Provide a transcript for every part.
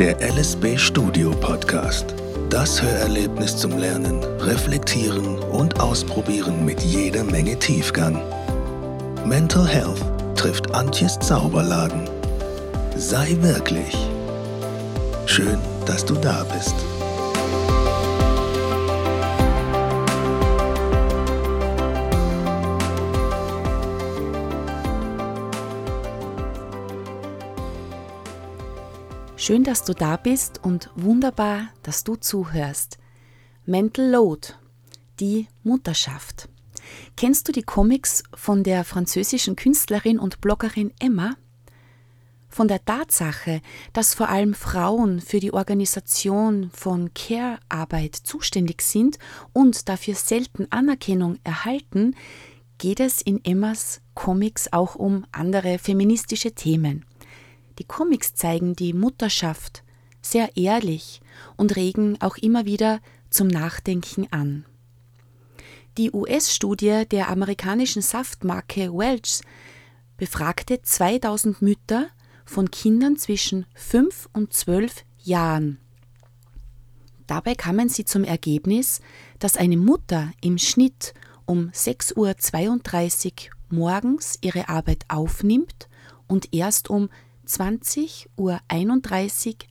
Der LSB Studio Podcast. Das Hörerlebnis zum Lernen, Reflektieren und Ausprobieren mit jeder Menge Tiefgang. Mental Health trifft Antjes Zauberladen. Sei wirklich. Schön, dass du da bist. Schön, dass du da bist und wunderbar, dass du zuhörst. Mental Load, die Mutterschaft. Kennst du die Comics von der französischen Künstlerin und Bloggerin Emma? Von der Tatsache, dass vor allem Frauen für die Organisation von Care-Arbeit zuständig sind und dafür selten Anerkennung erhalten, geht es in Emmas Comics auch um andere feministische Themen. Die Comics zeigen die Mutterschaft sehr ehrlich und regen auch immer wieder zum Nachdenken an. Die US-Studie der amerikanischen Saftmarke Welch befragte 2000 Mütter von Kindern zwischen 5 und 12 Jahren. Dabei kamen sie zum Ergebnis, dass eine Mutter im Schnitt um 6.32 Uhr morgens ihre Arbeit aufnimmt und erst um 20.31 Uhr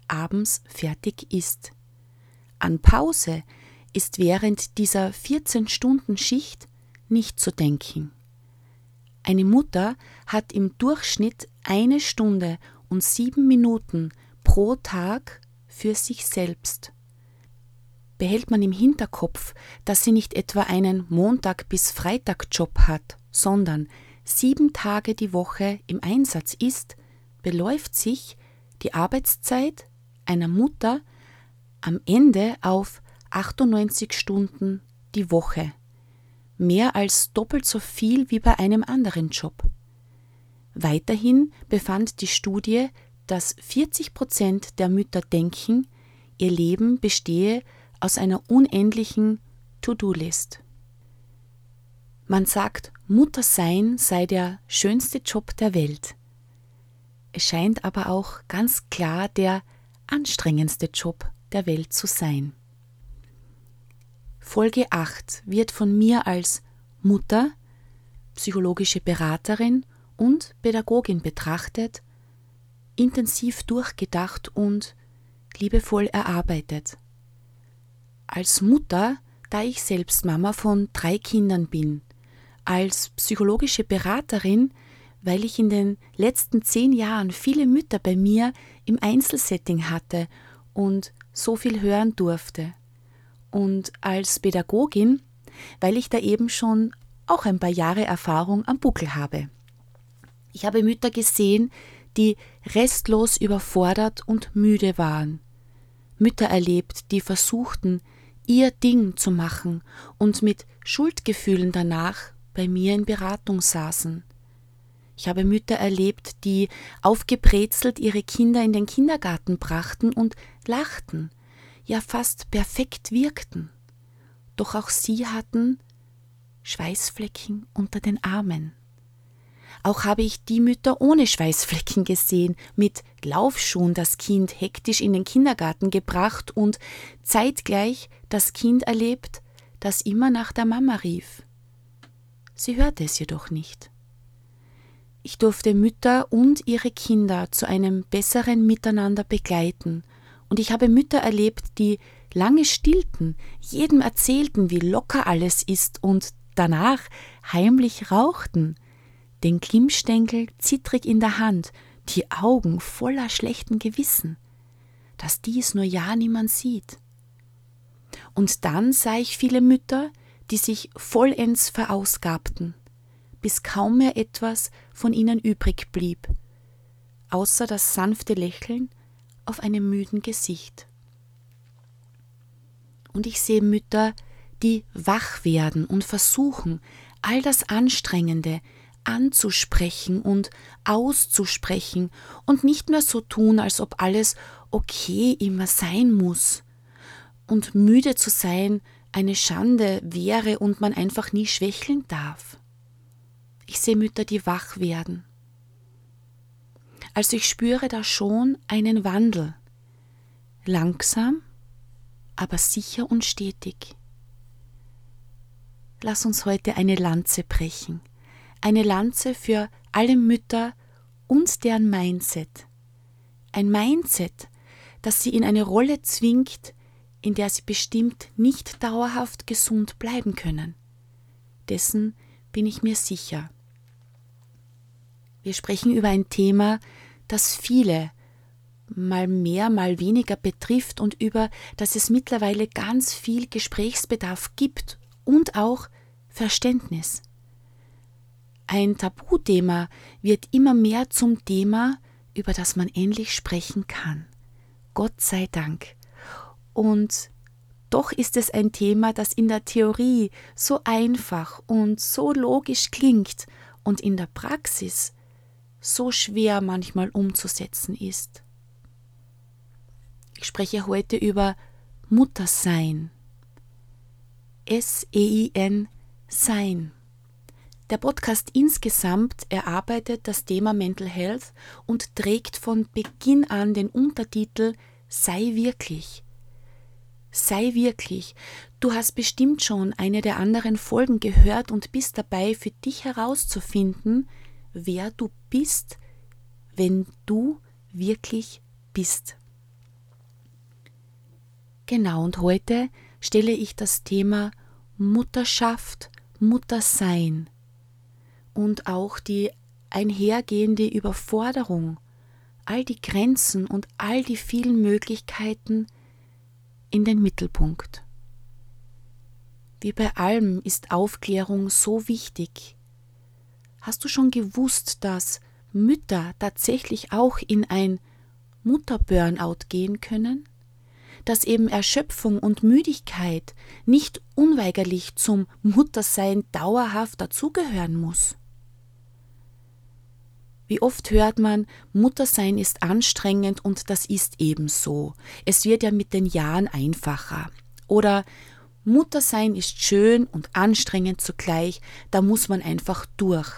abends fertig ist. An Pause ist während dieser 14-Stunden-Schicht nicht zu denken. Eine Mutter hat im Durchschnitt eine Stunde und sieben Minuten pro Tag für sich selbst. Behält man im Hinterkopf, dass sie nicht etwa einen Montag bis Freitag Job hat, sondern sieben Tage die Woche im Einsatz ist, beläuft sich die Arbeitszeit einer Mutter am Ende auf 98 Stunden die Woche, mehr als doppelt so viel wie bei einem anderen Job. Weiterhin befand die Studie, dass 40 Prozent der Mütter denken, ihr Leben bestehe aus einer unendlichen To-Do-List. Man sagt, Muttersein sei der schönste Job der Welt. Es scheint aber auch ganz klar der anstrengendste Job der Welt zu sein. Folge 8 wird von mir als Mutter, psychologische Beraterin und Pädagogin betrachtet, intensiv durchgedacht und liebevoll erarbeitet. Als Mutter, da ich selbst Mama von drei Kindern bin, als psychologische Beraterin, weil ich in den letzten zehn Jahren viele Mütter bei mir im Einzelsetting hatte und so viel hören durfte. Und als Pädagogin, weil ich da eben schon auch ein paar Jahre Erfahrung am Buckel habe. Ich habe Mütter gesehen, die restlos überfordert und müde waren. Mütter erlebt, die versuchten, ihr Ding zu machen und mit Schuldgefühlen danach bei mir in Beratung saßen. Ich habe Mütter erlebt, die aufgebrezelt ihre Kinder in den Kindergarten brachten und lachten, ja fast perfekt wirkten. Doch auch sie hatten Schweißflecken unter den Armen. Auch habe ich die Mütter ohne Schweißflecken gesehen, mit Laufschuhen das Kind hektisch in den Kindergarten gebracht und zeitgleich das Kind erlebt, das immer nach der Mama rief. Sie hörte es jedoch nicht. Ich durfte Mütter und ihre Kinder zu einem besseren Miteinander begleiten, und ich habe Mütter erlebt, die lange stillten, jedem erzählten, wie locker alles ist und danach heimlich rauchten, den Glimmstängel zittrig in der Hand, die Augen voller schlechten Gewissen, dass dies nur ja niemand sieht. Und dann sah ich viele Mütter, die sich vollends verausgabten, bis kaum mehr etwas von ihnen übrig blieb, außer das sanfte Lächeln auf einem müden Gesicht. Und ich sehe Mütter, die wach werden und versuchen, all das Anstrengende anzusprechen und auszusprechen und nicht mehr so tun, als ob alles okay immer sein muss. Und müde zu sein eine Schande wäre und man einfach nie schwächeln darf. Ich sehe Mütter, die wach werden. Also ich spüre da schon einen Wandel. langsam, aber sicher und stetig. Lass uns heute eine Lanze brechen, eine Lanze für alle Mütter und deren Mindset. Ein Mindset, das sie in eine Rolle zwingt, in der sie bestimmt nicht dauerhaft gesund bleiben können. Dessen bin ich mir sicher. Wir sprechen über ein Thema, das viele mal mehr, mal weniger betrifft und über das es mittlerweile ganz viel Gesprächsbedarf gibt und auch Verständnis. Ein Tabuthema wird immer mehr zum Thema, über das man endlich sprechen kann. Gott sei Dank. Und doch ist es ein Thema, das in der Theorie so einfach und so logisch klingt und in der Praxis so schwer manchmal umzusetzen ist. Ich spreche heute über Muttersein. S-E-I-N Sein. Der Podcast insgesamt erarbeitet das Thema Mental Health und trägt von Beginn an den Untertitel Sei wirklich. Sei wirklich. Du hast bestimmt schon eine der anderen Folgen gehört und bist dabei, für dich herauszufinden, wer du bist, wenn du wirklich bist. Genau, und heute stelle ich das Thema Mutterschaft, Muttersein und auch die einhergehende Überforderung, all die Grenzen und all die vielen Möglichkeiten in den Mittelpunkt. Wie bei allem ist Aufklärung so wichtig. Hast du schon gewusst, dass Mütter tatsächlich auch in ein Mutterburnout gehen können? Dass eben Erschöpfung und Müdigkeit nicht unweigerlich zum Muttersein dauerhaft dazugehören muss? Wie oft hört man, Muttersein ist anstrengend und das ist eben so. Es wird ja mit den Jahren einfacher. Oder Muttersein ist schön und anstrengend zugleich, da muss man einfach durch.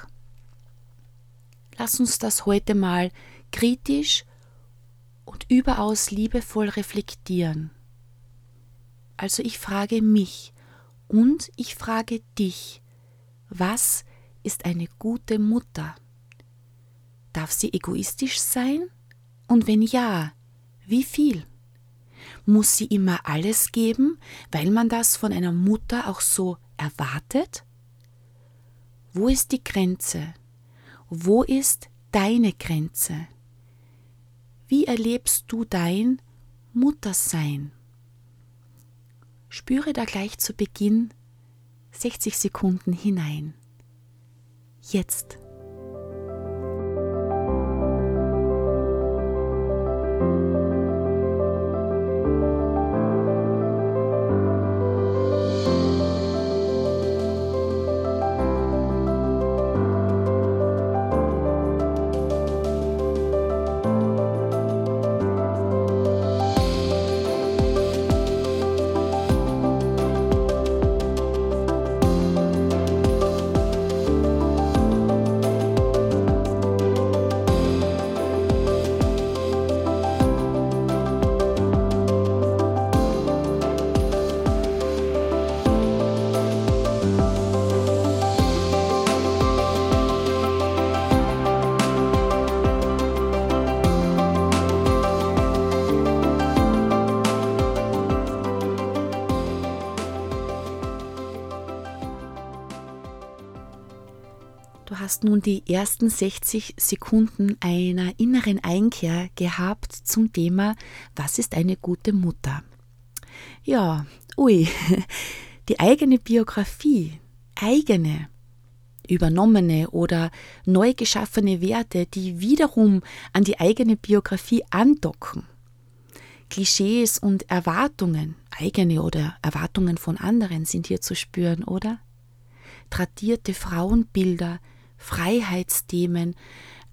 Lass uns das heute mal kritisch und überaus liebevoll reflektieren. Also ich frage mich und ich frage dich, was ist eine gute Mutter? Darf sie egoistisch sein? Und wenn ja, wie viel? Muss sie immer alles geben, weil man das von einer Mutter auch so erwartet? Wo ist die Grenze? Wo ist deine Grenze? Wie erlebst du dein Muttersein? Spüre da gleich zu Beginn 60 Sekunden hinein. Jetzt. Nun die ersten 60 Sekunden einer inneren Einkehr gehabt zum Thema Was ist eine gute Mutter? Ja, ui, die eigene Biografie, eigene, übernommene oder neu geschaffene Werte, die wiederum an die eigene Biografie andocken. Klischees und Erwartungen, eigene oder Erwartungen von anderen sind hier zu spüren, oder? Tradierte Frauenbilder, Freiheitsthemen,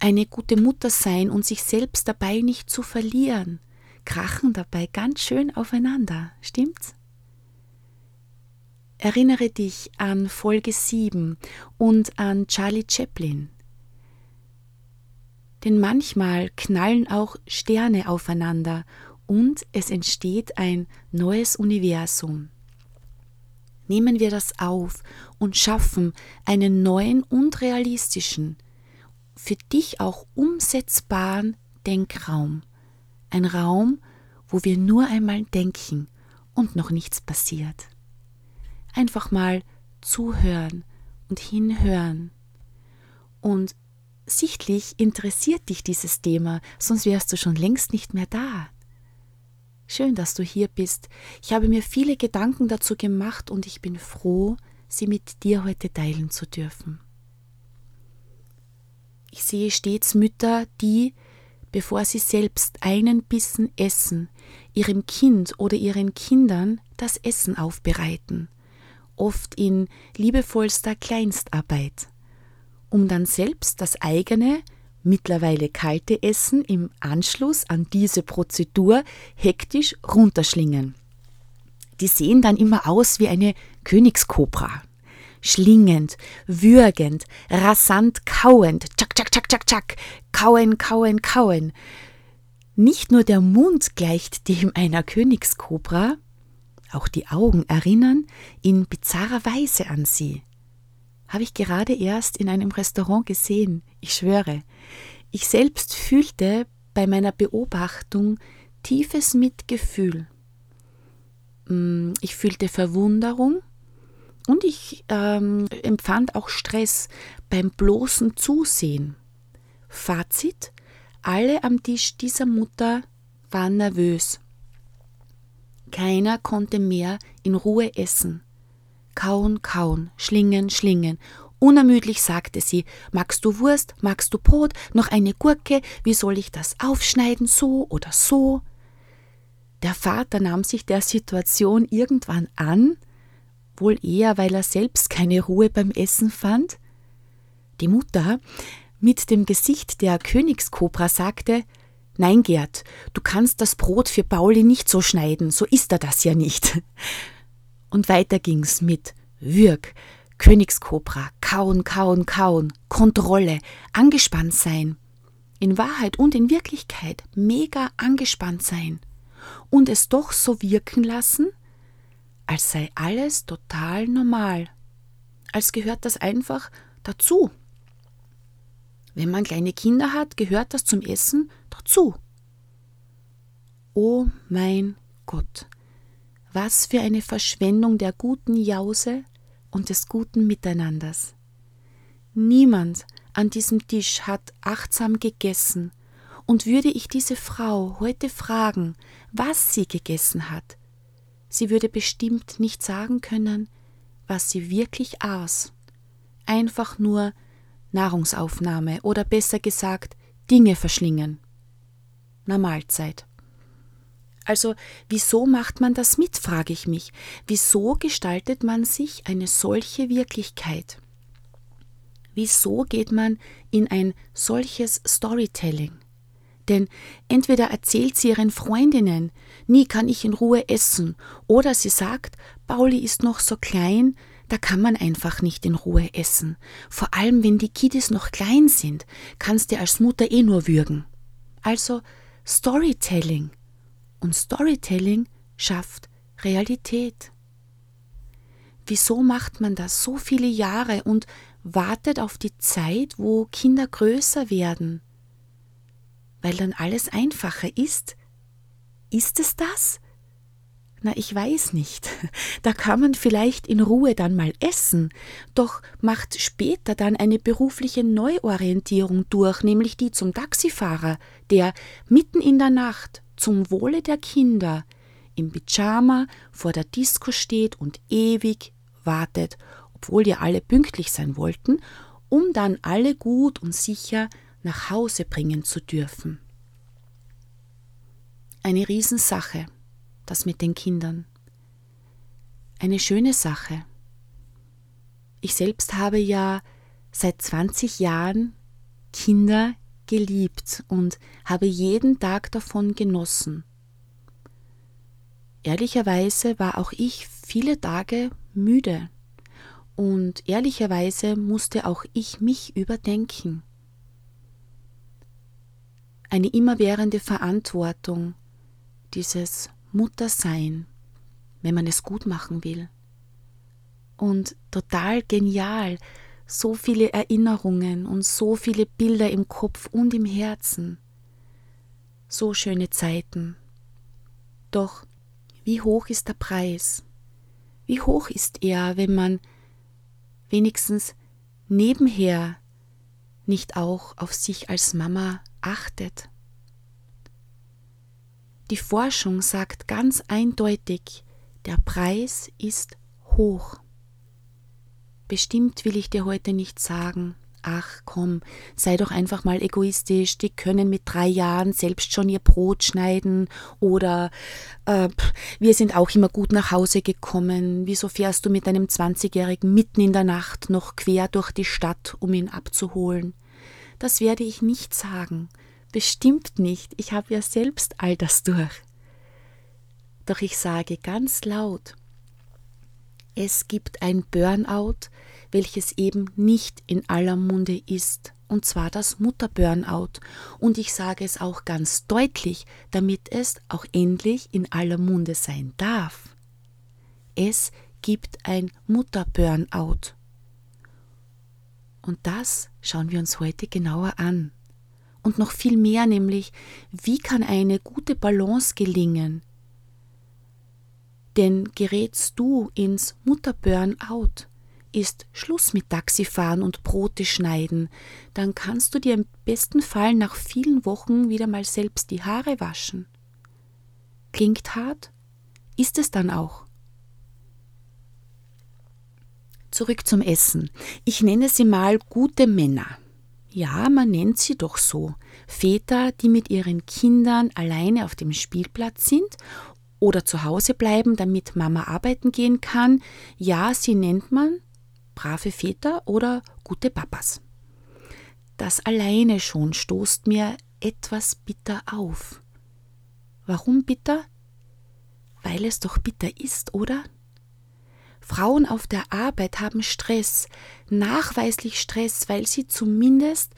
eine gute Mutter sein und sich selbst dabei nicht zu verlieren, krachen dabei ganz schön aufeinander, stimmt's? Erinnere dich an Folge 7 und an Charlie Chaplin. Denn manchmal knallen auch Sterne aufeinander und es entsteht ein neues Universum. Nehmen wir das auf und schaffen einen neuen und realistischen, für dich auch umsetzbaren Denkraum. Ein Raum, wo wir nur einmal denken und noch nichts passiert. Einfach mal zuhören und hinhören. Und sichtlich interessiert dich dieses Thema, sonst wärst du schon längst nicht mehr da. Schön, dass du hier bist. Ich habe mir viele Gedanken dazu gemacht und ich bin froh, sie mit dir heute teilen zu dürfen. Ich sehe stets Mütter, die, bevor sie selbst einen Bissen essen, ihrem Kind oder ihren Kindern das Essen aufbereiten, oft in liebevollster Kleinstarbeit, um dann selbst das eigene, mittlerweile kalte Essen im Anschluss an diese Prozedur hektisch runterschlingen. Die sehen dann immer aus wie eine Königskobra. Schlingend, würgend, rasant kauend, tschak, tschak, tschak, tschak, tschak, kauen, kauen, kauen. Nicht nur der Mund gleicht dem einer Königskobra, auch die Augen erinnern in bizarrer Weise an sie habe ich gerade erst in einem Restaurant gesehen, ich schwöre. Ich selbst fühlte bei meiner Beobachtung tiefes Mitgefühl. Mm, ich fühlte Verwunderung und ich ähm, empfand auch Stress beim bloßen Zusehen. Fazit: Alle am Tisch dieser Mutter waren nervös. Keiner konnte mehr in Ruhe essen. Kauen, kauen, schlingen, schlingen. Unermüdlich sagte sie, magst du Wurst, magst du Brot, noch eine Gurke, wie soll ich das aufschneiden, so oder so? Der Vater nahm sich der Situation irgendwann an, wohl eher, weil er selbst keine Ruhe beim Essen fand. Die Mutter, mit dem Gesicht der Königskobra, sagte, Nein, Gerd, du kannst das Brot für Pauli nicht so schneiden, so ist er das ja nicht. Und weiter ging's mit Würg, Königskobra, kauen, kauen, kauen, Kontrolle, angespannt sein. In Wahrheit und in Wirklichkeit mega angespannt sein. Und es doch so wirken lassen, als sei alles total normal. Als gehört das einfach dazu. Wenn man kleine Kinder hat, gehört das zum Essen dazu. Oh mein Gott, was für eine Verschwendung der guten Jause und des guten Miteinanders. Niemand an diesem Tisch hat achtsam gegessen, und würde ich diese Frau heute fragen, was sie gegessen hat, sie würde bestimmt nicht sagen können, was sie wirklich aß. Einfach nur Nahrungsaufnahme oder besser gesagt Dinge verschlingen. Na Mahlzeit. Also wieso macht man das mit, frage ich mich. Wieso gestaltet man sich eine solche Wirklichkeit? Wieso geht man in ein solches Storytelling? Denn entweder erzählt sie ihren Freundinnen, nie kann ich in Ruhe essen, oder sie sagt, Pauli ist noch so klein, da kann man einfach nicht in Ruhe essen. Vor allem, wenn die Kiddies noch klein sind, kannst du als Mutter eh nur würgen. Also Storytelling. Und Storytelling schafft Realität. Wieso macht man das so viele Jahre und wartet auf die Zeit, wo Kinder größer werden? Weil dann alles einfacher ist? Ist es das? Na, ich weiß nicht. Da kann man vielleicht in Ruhe dann mal essen, doch macht später dann eine berufliche Neuorientierung durch, nämlich die zum Taxifahrer, der mitten in der Nacht zum Wohle der Kinder im Pyjama vor der Disco steht und ewig wartet, obwohl ja alle pünktlich sein wollten, um dann alle gut und sicher nach Hause bringen zu dürfen. Eine Riesensache, das mit den Kindern. Eine schöne Sache. Ich selbst habe ja seit 20 Jahren Kinder geliebt und habe jeden Tag davon genossen. Ehrlicherweise war auch ich viele Tage müde und ehrlicherweise musste auch ich mich überdenken. Eine immerwährende Verantwortung, dieses Muttersein, wenn man es gut machen will. Und total genial, so viele Erinnerungen und so viele Bilder im Kopf und im Herzen. So schöne Zeiten. Doch wie hoch ist der Preis? Wie hoch ist er, wenn man wenigstens nebenher nicht auch auf sich als Mama achtet? Die Forschung sagt ganz eindeutig, der Preis ist hoch. Bestimmt will ich dir heute nicht sagen, ach komm, sei doch einfach mal egoistisch, die können mit drei Jahren selbst schon ihr Brot schneiden. Oder äh, wir sind auch immer gut nach Hause gekommen, wieso fährst du mit deinem 20-Jährigen mitten in der Nacht noch quer durch die Stadt, um ihn abzuholen? Das werde ich nicht sagen, bestimmt nicht, ich habe ja selbst all das durch. Doch ich sage ganz laut, es gibt ein Burnout, welches eben nicht in aller Munde ist, und zwar das Mutterburnout. Und ich sage es auch ganz deutlich, damit es auch endlich in aller Munde sein darf. Es gibt ein Mutterburnout. Und das schauen wir uns heute genauer an. Und noch viel mehr, nämlich, wie kann eine gute Balance gelingen denn gerätst du ins Mutterburnout, ist Schluss mit Taxifahren und Brote schneiden, dann kannst du dir im besten Fall nach vielen Wochen wieder mal selbst die Haare waschen. Klingt hart? Ist es dann auch. Zurück zum Essen. Ich nenne sie mal gute Männer. Ja, man nennt sie doch so. Väter, die mit ihren Kindern alleine auf dem Spielplatz sind oder zu Hause bleiben, damit Mama arbeiten gehen kann. Ja, sie nennt man brave Väter oder gute Papas. Das alleine schon stoßt mir etwas bitter auf. Warum bitter? Weil es doch bitter ist, oder? Frauen auf der Arbeit haben Stress, nachweislich Stress, weil sie zumindest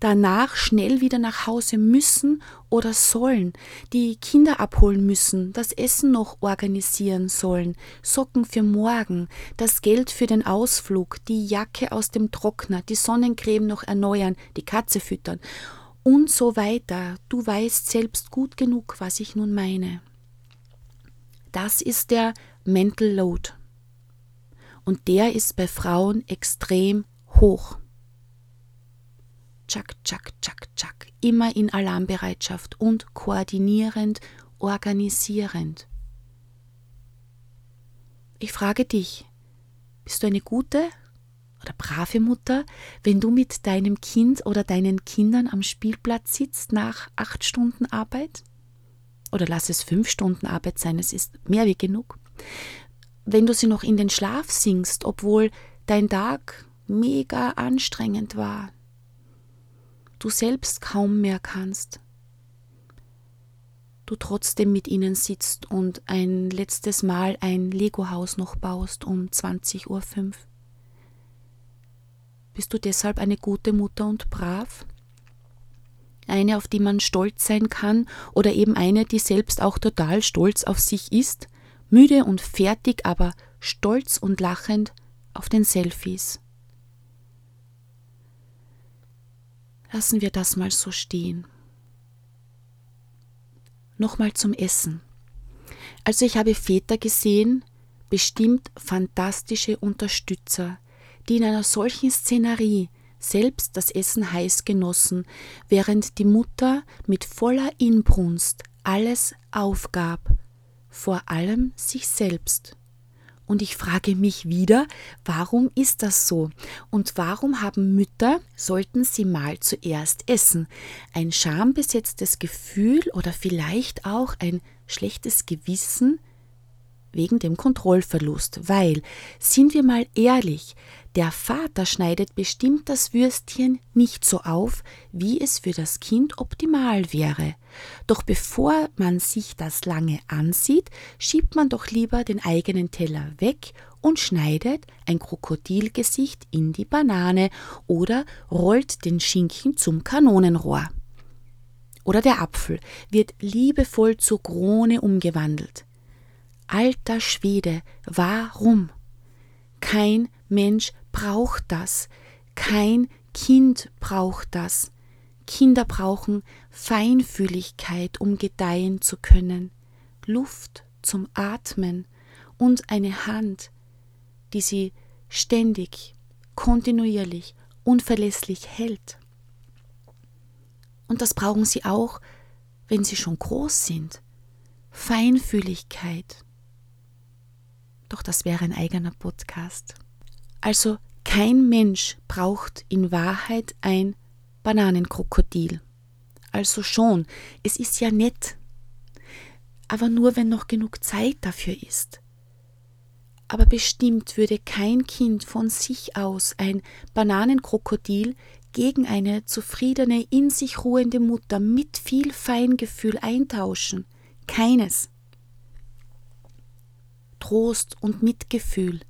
danach schnell wieder nach Hause müssen oder sollen, die Kinder abholen müssen, das Essen noch organisieren sollen, Socken für morgen, das Geld für den Ausflug, die Jacke aus dem Trockner, die Sonnencreme noch erneuern, die Katze füttern und so weiter. Du weißt selbst gut genug, was ich nun meine. Das ist der Mental Load. Und der ist bei Frauen extrem hoch. Tschak, tschak, tschak, tschak, immer in Alarmbereitschaft und koordinierend, organisierend. Ich frage dich, bist du eine gute oder brave Mutter, wenn du mit deinem Kind oder deinen Kindern am Spielplatz sitzt nach acht Stunden Arbeit? Oder lass es fünf Stunden Arbeit sein, es ist mehr wie genug. Wenn du sie noch in den Schlaf singst, obwohl dein Tag mega anstrengend war, du selbst kaum mehr kannst, du trotzdem mit ihnen sitzt und ein letztes Mal ein Lego-Haus noch baust um 20.05 Uhr. Bist du deshalb eine gute Mutter und brav? Eine, auf die man stolz sein kann, oder eben eine, die selbst auch total stolz auf sich ist, müde und fertig, aber stolz und lachend auf den Selfies. Lassen wir das mal so stehen. Nochmal zum Essen. Also ich habe Väter gesehen, bestimmt fantastische Unterstützer, die in einer solchen Szenerie selbst das Essen heiß genossen, während die Mutter mit voller Inbrunst alles aufgab, vor allem sich selbst. Und ich frage mich wieder, warum ist das so? Und warum haben Mütter, sollten sie mal zuerst essen, ein schambesetztes Gefühl oder vielleicht auch ein schlechtes Gewissen wegen dem Kontrollverlust? Weil, sind wir mal ehrlich, der Vater schneidet bestimmt das Würstchen nicht so auf, wie es für das Kind optimal wäre. Doch bevor man sich das lange ansieht, schiebt man doch lieber den eigenen Teller weg und schneidet ein Krokodilgesicht in die Banane oder rollt den Schinken zum Kanonenrohr. oder der Apfel wird liebevoll zur Krone umgewandelt. Alter Schwede, warum? Kein Mensch braucht das. Kein Kind braucht das. Kinder brauchen Feinfühligkeit, um gedeihen zu können, Luft zum Atmen und eine Hand, die sie ständig, kontinuierlich, unverlässlich hält. Und das brauchen sie auch, wenn sie schon groß sind. Feinfühligkeit. Doch das wäre ein eigener Podcast. Also kein Mensch braucht in Wahrheit ein Bananenkrokodil. Also schon, es ist ja nett. Aber nur wenn noch genug Zeit dafür ist. Aber bestimmt würde kein Kind von sich aus ein Bananenkrokodil gegen eine zufriedene, in sich ruhende Mutter mit viel Feingefühl eintauschen. Keines. Trost und Mitgefühl,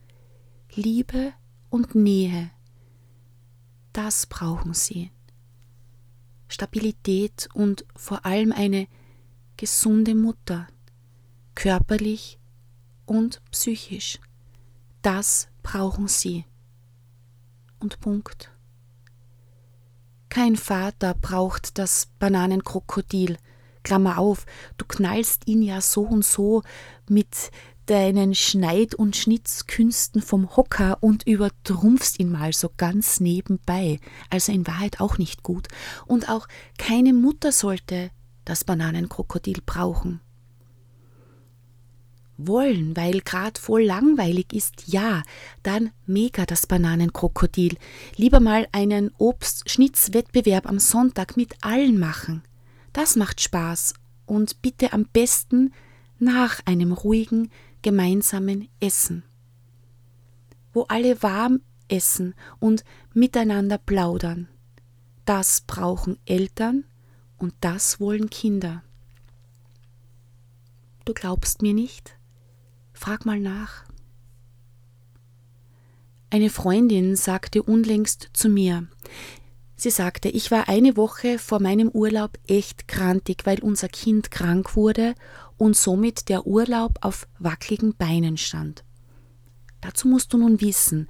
Liebe und Nähe, das brauchen sie. Stabilität und vor allem eine gesunde Mutter, körperlich und psychisch. Das brauchen sie. Und Punkt. Kein Vater braucht das Bananenkrokodil. Klammer auf, du knallst ihn ja so und so mit deinen Schneid- und Schnitzkünsten vom Hocker und übertrumpfst ihn mal so ganz nebenbei. Also in Wahrheit auch nicht gut. Und auch keine Mutter sollte das Bananenkrokodil brauchen wollen, weil grad voll langweilig ist, ja, dann mega das Bananenkrokodil. Lieber mal einen Obstschnitzwettbewerb am Sonntag mit allen machen. Das macht Spaß und bitte am besten nach einem ruhigen, gemeinsamen Essen. Wo alle warm essen und miteinander plaudern. Das brauchen Eltern und das wollen Kinder. Du glaubst mir nicht? Frag mal nach. Eine Freundin sagte unlängst zu mir, sie sagte, ich war eine Woche vor meinem Urlaub echt krantig, weil unser Kind krank wurde und somit der Urlaub auf wackeligen Beinen stand. Dazu musst du nun wissen,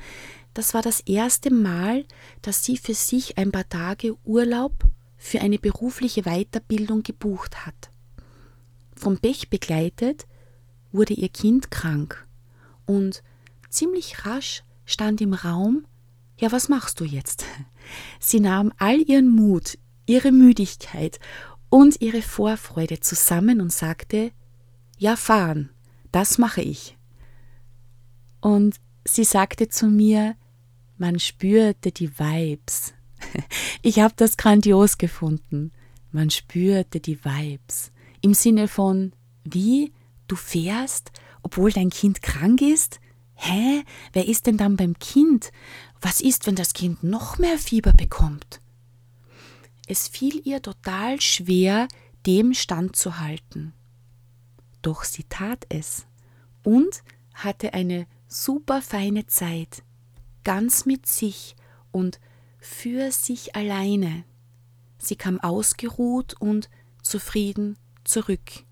das war das erste Mal, dass sie für sich ein paar Tage Urlaub für eine berufliche Weiterbildung gebucht hat. Vom Pech begleitet wurde ihr Kind krank und ziemlich rasch stand im Raum, ja, was machst du jetzt? Sie nahm all ihren Mut, ihre Müdigkeit und ihre Vorfreude zusammen und sagte, ja, fahren, das mache ich. Und sie sagte zu mir, man spürte die Vibes. Ich habe das grandios gefunden. Man spürte die Vibes. Im Sinne von, wie Du fährst, obwohl dein Kind krank ist? Hä? Wer ist denn dann beim Kind? Was ist, wenn das Kind noch mehr Fieber bekommt? Es fiel ihr total schwer, dem standzuhalten. Doch sie tat es und hatte eine super feine Zeit, ganz mit sich und für sich alleine. Sie kam ausgeruht und zufrieden zurück.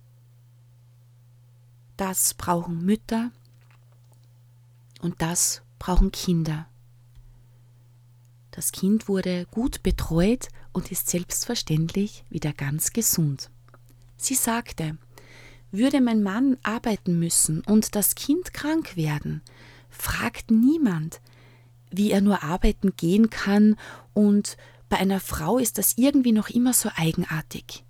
Das brauchen Mütter und das brauchen Kinder. Das Kind wurde gut betreut und ist selbstverständlich wieder ganz gesund. Sie sagte, würde mein Mann arbeiten müssen und das Kind krank werden, fragt niemand, wie er nur arbeiten gehen kann, und bei einer Frau ist das irgendwie noch immer so eigenartig.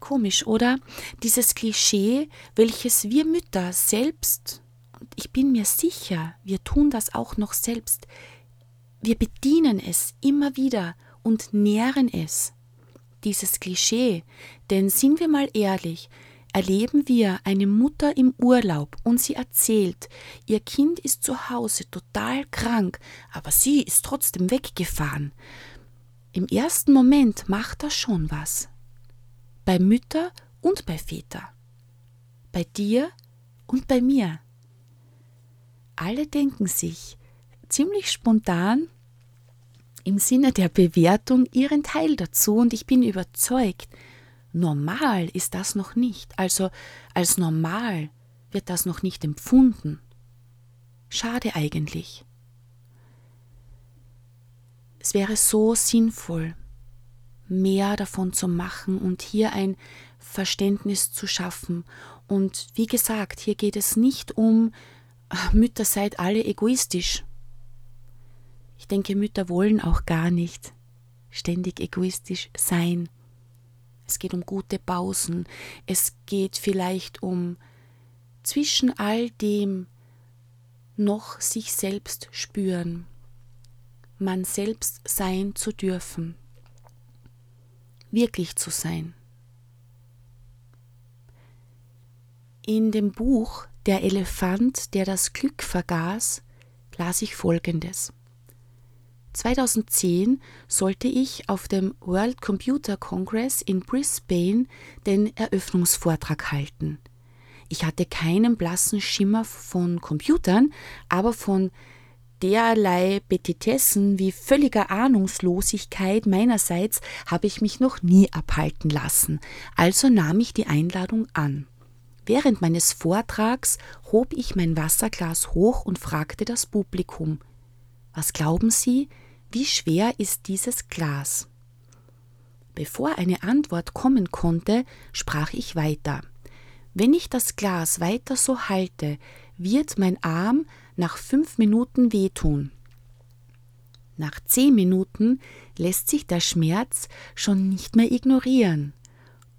Komisch, oder? Dieses Klischee, welches wir Mütter selbst, und ich bin mir sicher, wir tun das auch noch selbst, wir bedienen es immer wieder und nähren es. Dieses Klischee, denn sind wir mal ehrlich, erleben wir eine Mutter im Urlaub und sie erzählt, ihr Kind ist zu Hause total krank, aber sie ist trotzdem weggefahren. Im ersten Moment macht das schon was bei Mütter und bei Väter, bei dir und bei mir. Alle denken sich ziemlich spontan, im Sinne der Bewertung ihren Teil dazu und ich bin überzeugt, normal ist das noch nicht. Also als normal wird das noch nicht empfunden. Schade eigentlich. Es wäre so sinnvoll, mehr davon zu machen und hier ein Verständnis zu schaffen. Und wie gesagt, hier geht es nicht um Mütter seid alle egoistisch. Ich denke, Mütter wollen auch gar nicht ständig egoistisch sein. Es geht um gute Pausen. Es geht vielleicht um zwischen all dem noch sich selbst spüren, man selbst sein zu dürfen, wirklich zu sein. In dem Buch Der Elefant, der das Glück vergaß, las ich Folgendes. 2010 sollte ich auf dem World Computer Congress in Brisbane den Eröffnungsvortrag halten. Ich hatte keinen blassen Schimmer von Computern, aber von derlei Petitessen wie völliger Ahnungslosigkeit meinerseits habe ich mich noch nie abhalten lassen, also nahm ich die Einladung an. Während meines Vortrags hob ich mein Wasserglas hoch und fragte das Publikum Was glauben Sie, wie schwer ist dieses Glas? Bevor eine Antwort kommen konnte, sprach ich weiter. Wenn ich das Glas weiter so halte, wird mein Arm nach fünf Minuten wehtun. Nach zehn Minuten lässt sich der Schmerz schon nicht mehr ignorieren.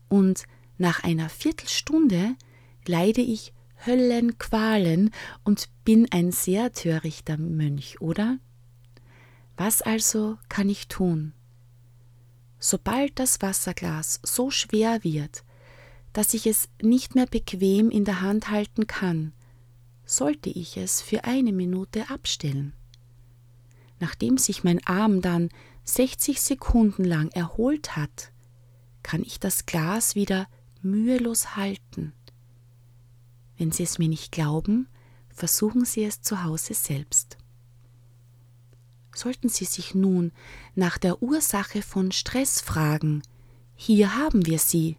Und nach einer Viertelstunde leide ich Höllenqualen und bin ein sehr törichter Mönch, oder? Was also kann ich tun? Sobald das Wasserglas so schwer wird, dass ich es nicht mehr bequem in der Hand halten kann, sollte ich es für eine Minute abstellen. Nachdem sich mein Arm dann 60 Sekunden lang erholt hat, kann ich das Glas wieder mühelos halten. Wenn Sie es mir nicht glauben, versuchen Sie es zu Hause selbst. Sollten Sie sich nun nach der Ursache von Stress fragen, hier haben wir sie.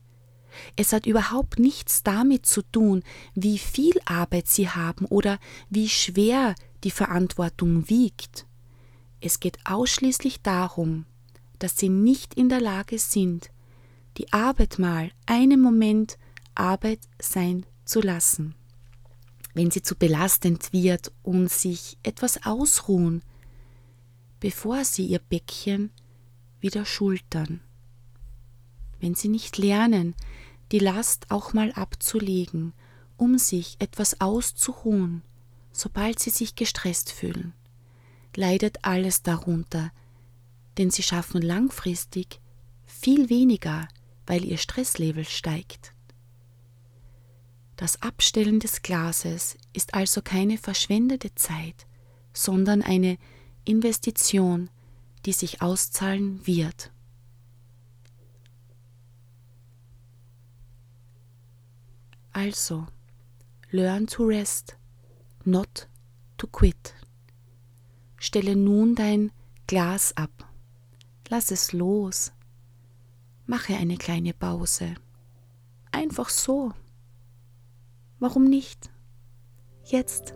Es hat überhaupt nichts damit zu tun, wie viel Arbeit Sie haben oder wie schwer die Verantwortung wiegt. Es geht ausschließlich darum, dass Sie nicht in der Lage sind, die Arbeit mal einen Moment Arbeit sein zu lassen. Wenn sie zu belastend wird und sich etwas ausruhen, bevor sie ihr Bäckchen wieder schultern. Wenn sie nicht lernen, die Last auch mal abzulegen, um sich etwas auszuruhen, sobald sie sich gestresst fühlen, leidet alles darunter, denn sie schaffen langfristig viel weniger, weil ihr Stresslevel steigt. Das Abstellen des Glases ist also keine verschwendete Zeit, sondern eine Investition, die sich auszahlen wird. Also, learn to rest, not to quit. Stelle nun dein Glas ab. Lass es los. Mache eine kleine Pause. Einfach so. Warum nicht? Jetzt.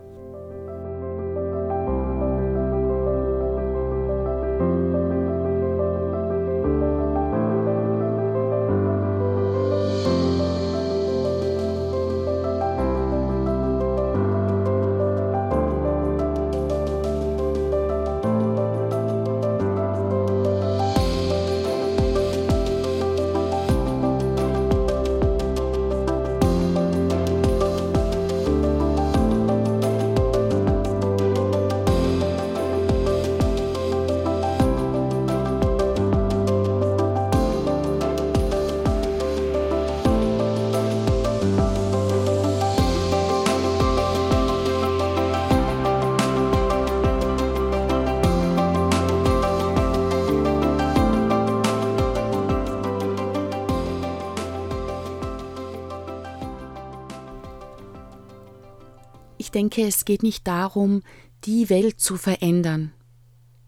Denke, es geht nicht darum, die Welt zu verändern.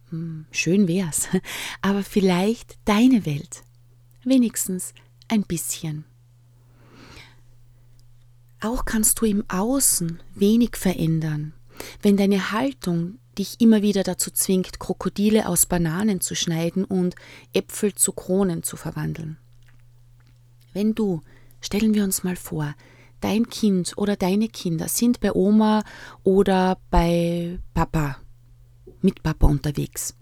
hm, schön wär's, aber vielleicht deine Welt. Wenigstens ein bisschen. Auch kannst du im Außen wenig verändern, wenn deine Haltung dich immer wieder dazu zwingt, Krokodile aus Bananen zu schneiden und Äpfel zu Kronen zu verwandeln. Wenn du, stellen wir uns mal vor, dein Kind oder deine Kinder sind bei Oma oder bei Papa, mit Papa unterwegs.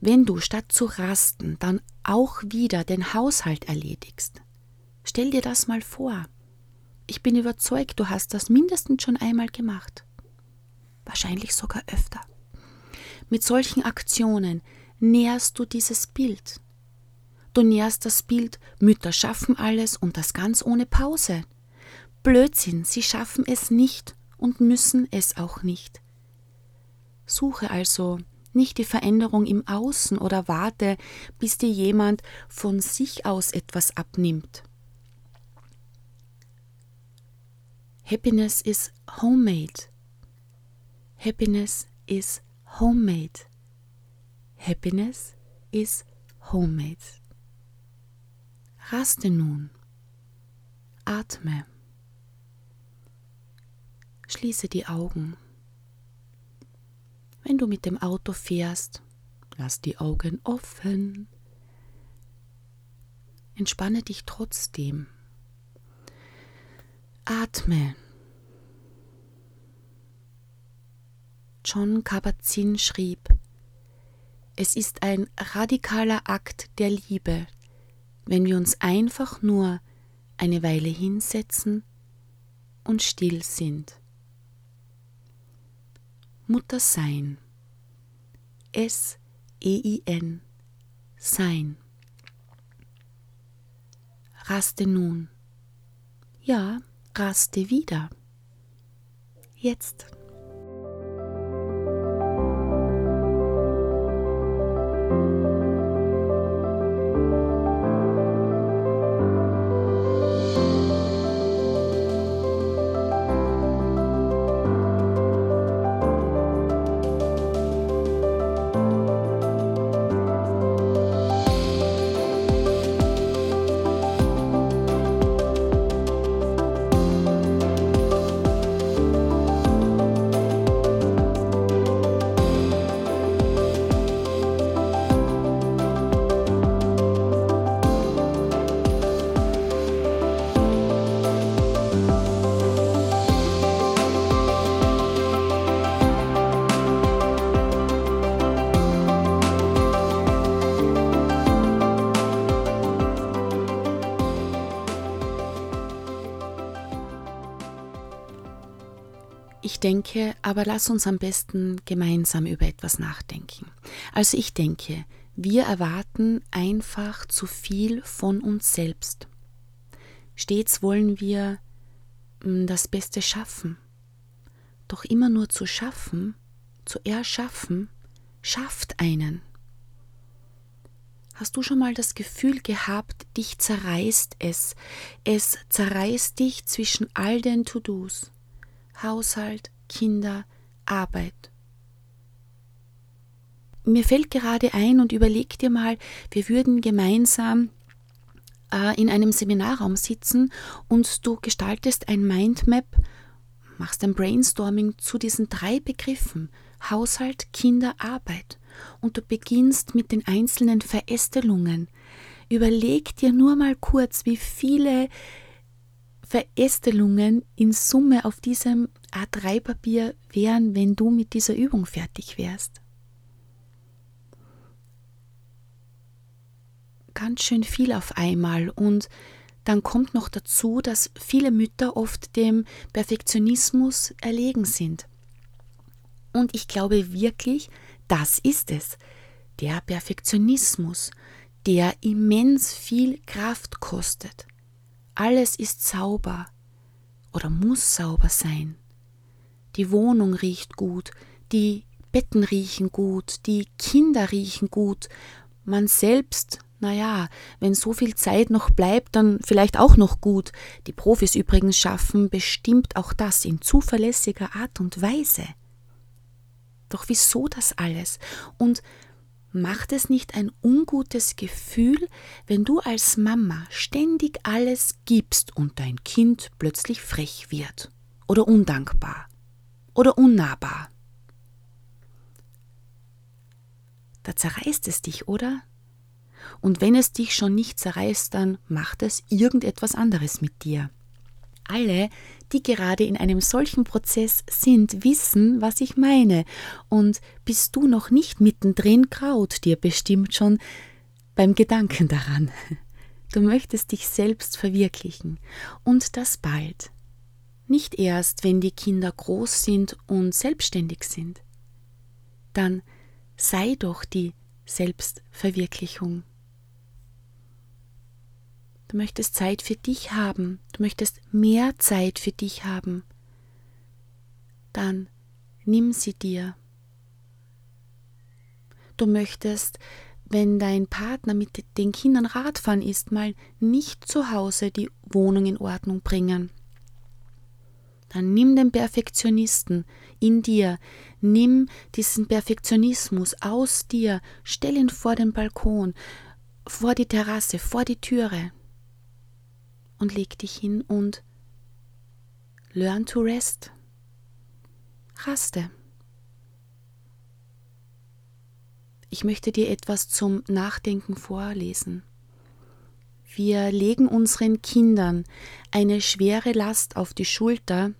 Wenn du statt zu rasten dann auch wieder den Haushalt erledigst, stell dir das mal vor. Ich bin überzeugt, du hast das mindestens schon einmal gemacht. Wahrscheinlich sogar öfter. Mit solchen Aktionen nährst du dieses Bild. Du nährst das Bild, Mütter schaffen alles und das ganz ohne Pause. Blödsinn, sie schaffen es nicht und müssen es auch nicht. Suche also nicht die Veränderung im Außen oder warte, bis dir jemand von sich aus etwas abnimmt. Happiness is homemade. Happiness is homemade. Happiness is homemade. Raste nun. Atme. Schließe die Augen. Wenn du mit dem Auto fährst, lass die Augen offen. Entspanne dich trotzdem. Atme. John Kabat-Zinn schrieb, es ist ein radikaler Akt der Liebe, wenn wir uns einfach nur eine Weile hinsetzen und still sind. Mutter Sein. S-E-I-N. Sein. Raste nun. Ja, raste wieder. Jetzt. Ich denke, aber lass uns am besten gemeinsam über etwas nachdenken. Also ich denke, wir erwarten einfach zu viel von uns selbst. Stets wollen wir hm, das Beste schaffen. Doch immer nur zu schaffen, zu erschaffen, schafft einen. Hast du schon mal das Gefühl gehabt, dich zerreißt es? Es zerreißt dich zwischen all den To-Dos. Haushalt, Kinder, Arbeit. Mir fällt gerade ein und überleg dir mal, wir würden gemeinsam äh, in einem Seminarraum sitzen und du gestaltest ein Mindmap, machst ein Brainstorming zu diesen drei Begriffen Haushalt, Kinder, Arbeit und du beginnst mit den einzelnen Verästelungen. Überleg dir nur mal kurz, wie viele Verästelungen in Summe auf diesem A3-Papier wären, wenn du mit dieser Übung fertig wärst. Ganz schön viel auf einmal und dann kommt noch dazu, dass viele Mütter oft dem Perfektionismus erlegen sind. Und ich glaube wirklich, das ist es. Der Perfektionismus, der immens viel Kraft kostet. Alles ist sauber oder muss sauber sein. Die Wohnung riecht gut, die Betten riechen gut, die Kinder riechen gut, man selbst, naja, wenn so viel Zeit noch bleibt, dann vielleicht auch noch gut. Die Profis übrigens schaffen bestimmt auch das in zuverlässiger Art und Weise. Doch wieso das alles? Und macht es nicht ein ungutes Gefühl, wenn du als Mama ständig alles gibst und dein Kind plötzlich frech wird oder undankbar oder unnahbar? Da zerreißt es dich, oder? Und wenn es dich schon nicht zerreißt, dann macht es irgendetwas anderes mit dir. Alle, die gerade in einem solchen Prozess sind, wissen, was ich meine. Und bist du noch nicht mittendrin, graut dir bestimmt schon beim Gedanken daran. Du möchtest dich selbst verwirklichen. Und das bald. Nicht erst, wenn die Kinder groß sind und selbstständig sind. Dann sei doch die Selbstverwirklichung. Du möchtest Zeit für dich haben. Du möchtest mehr Zeit für dich haben. Dann nimm sie dir. Du möchtest, wenn dein Partner mit den Kindern Radfahren ist, mal nicht zu Hause die Wohnung in Ordnung bringen. Dann nimm den Perfektionisten in dir, nimm diesen Perfektionismus aus dir, stell ihn vor den Balkon, vor die Terrasse, vor die Türe und leg dich hin und learn to rest. Raste. Ich möchte dir etwas zum Nachdenken vorlesen. Wir legen unseren Kindern eine schwere Last auf die Schulter,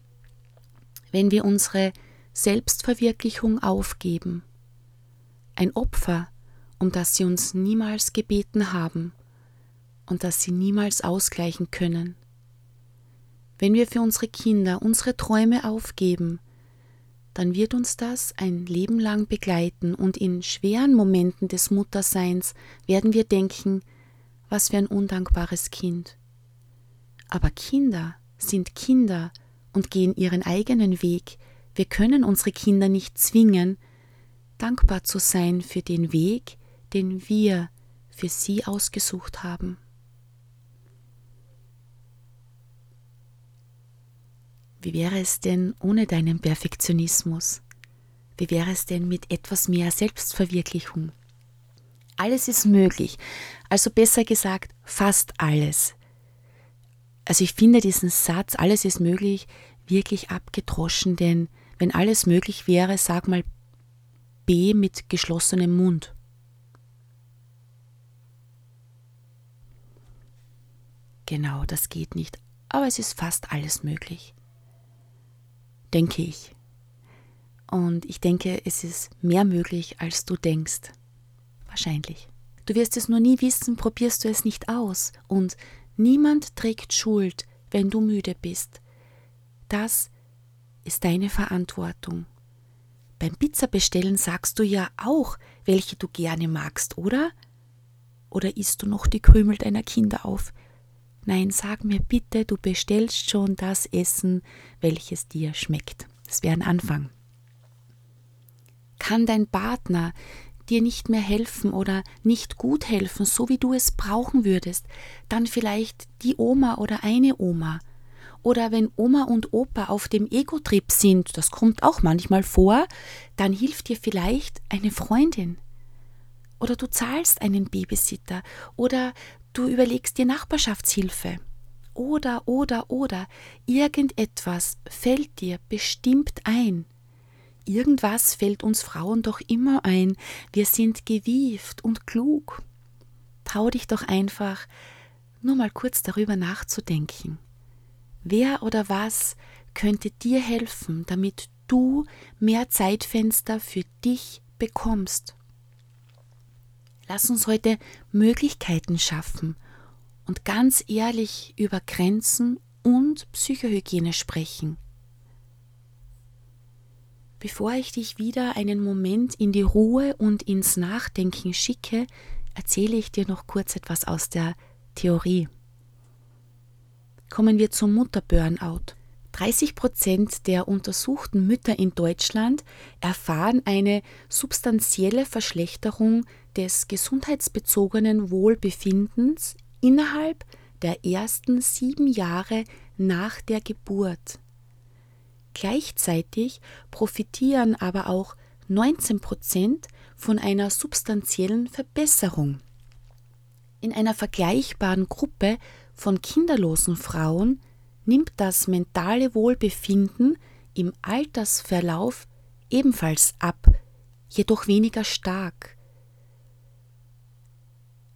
wenn wir unsere Selbstverwirklichung aufgeben. Ein Opfer, um das sie uns niemals gebeten haben und das sie niemals ausgleichen können. Wenn wir für unsere Kinder unsere Träume aufgeben, dann wird uns das ein Leben lang begleiten und in schweren Momenten des Mutterseins werden wir denken, was für ein undankbares Kind. Aber Kinder sind Kinder und gehen ihren eigenen Weg. Wir können unsere Kinder nicht zwingen, dankbar zu sein für den Weg, den wir für sie ausgesucht haben. Wie wäre es denn ohne deinen Perfektionismus? Wie wäre es denn mit etwas mehr Selbstverwirklichung? Alles ist möglich, also besser gesagt, fast alles. Also ich finde diesen Satz, alles ist möglich, wirklich abgedroschen, denn wenn alles möglich wäre, sag mal B mit geschlossenem Mund. Genau, das geht nicht, aber es ist fast alles möglich denke ich. Und ich denke, es ist mehr möglich, als du denkst. Wahrscheinlich. Du wirst es nur nie wissen, probierst du es nicht aus. Und niemand trägt Schuld, wenn du müde bist. Das ist deine Verantwortung. Beim Pizzabestellen sagst du ja auch, welche du gerne magst, oder? Oder isst du noch die Krümel deiner Kinder auf? Nein, sag mir bitte, du bestellst schon das Essen, welches dir schmeckt. Das wäre ein Anfang. Kann dein Partner dir nicht mehr helfen oder nicht gut helfen, so wie du es brauchen würdest, dann vielleicht die Oma oder eine Oma. Oder wenn Oma und Opa auf dem Ego-Trip sind, das kommt auch manchmal vor, dann hilft dir vielleicht eine Freundin. Oder du zahlst einen Babysitter. Oder Du überlegst dir Nachbarschaftshilfe. Oder, oder, oder, irgendetwas fällt dir bestimmt ein. Irgendwas fällt uns Frauen doch immer ein. Wir sind gewieft und klug. Trau dich doch einfach, nur mal kurz darüber nachzudenken. Wer oder was könnte dir helfen, damit du mehr Zeitfenster für dich bekommst? Lass uns heute Möglichkeiten schaffen und ganz ehrlich über Grenzen und Psychohygiene sprechen. Bevor ich dich wieder einen Moment in die Ruhe und ins Nachdenken schicke, erzähle ich dir noch kurz etwas aus der Theorie. Kommen wir zum Mutterburnout. 30 Prozent der untersuchten Mütter in Deutschland erfahren eine substanzielle Verschlechterung des gesundheitsbezogenen Wohlbefindens innerhalb der ersten sieben Jahre nach der Geburt. Gleichzeitig profitieren aber auch 19 Prozent von einer substanziellen Verbesserung. In einer vergleichbaren Gruppe von kinderlosen Frauen nimmt das mentale Wohlbefinden im Altersverlauf ebenfalls ab, jedoch weniger stark.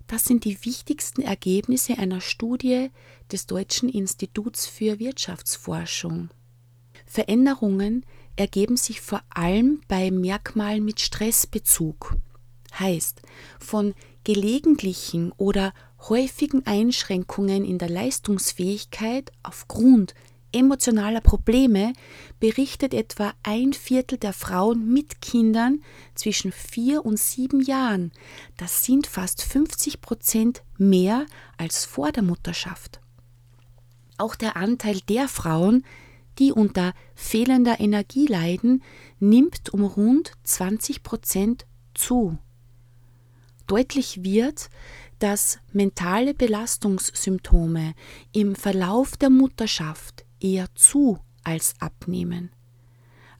Das sind die wichtigsten Ergebnisse einer Studie des Deutschen Instituts für Wirtschaftsforschung. Veränderungen ergeben sich vor allem bei Merkmalen mit Stressbezug. Heißt, von gelegentlichen oder häufigen Einschränkungen in der Leistungsfähigkeit aufgrund emotionaler Probleme berichtet etwa ein Viertel der Frauen mit Kindern zwischen vier und sieben Jahren. Das sind fast 50 Prozent mehr als vor der Mutterschaft. Auch der Anteil der Frauen, die unter fehlender Energie leiden, nimmt um rund 20 Prozent zu. Deutlich wird, dass mentale Belastungssymptome im Verlauf der Mutterschaft eher zu als abnehmen,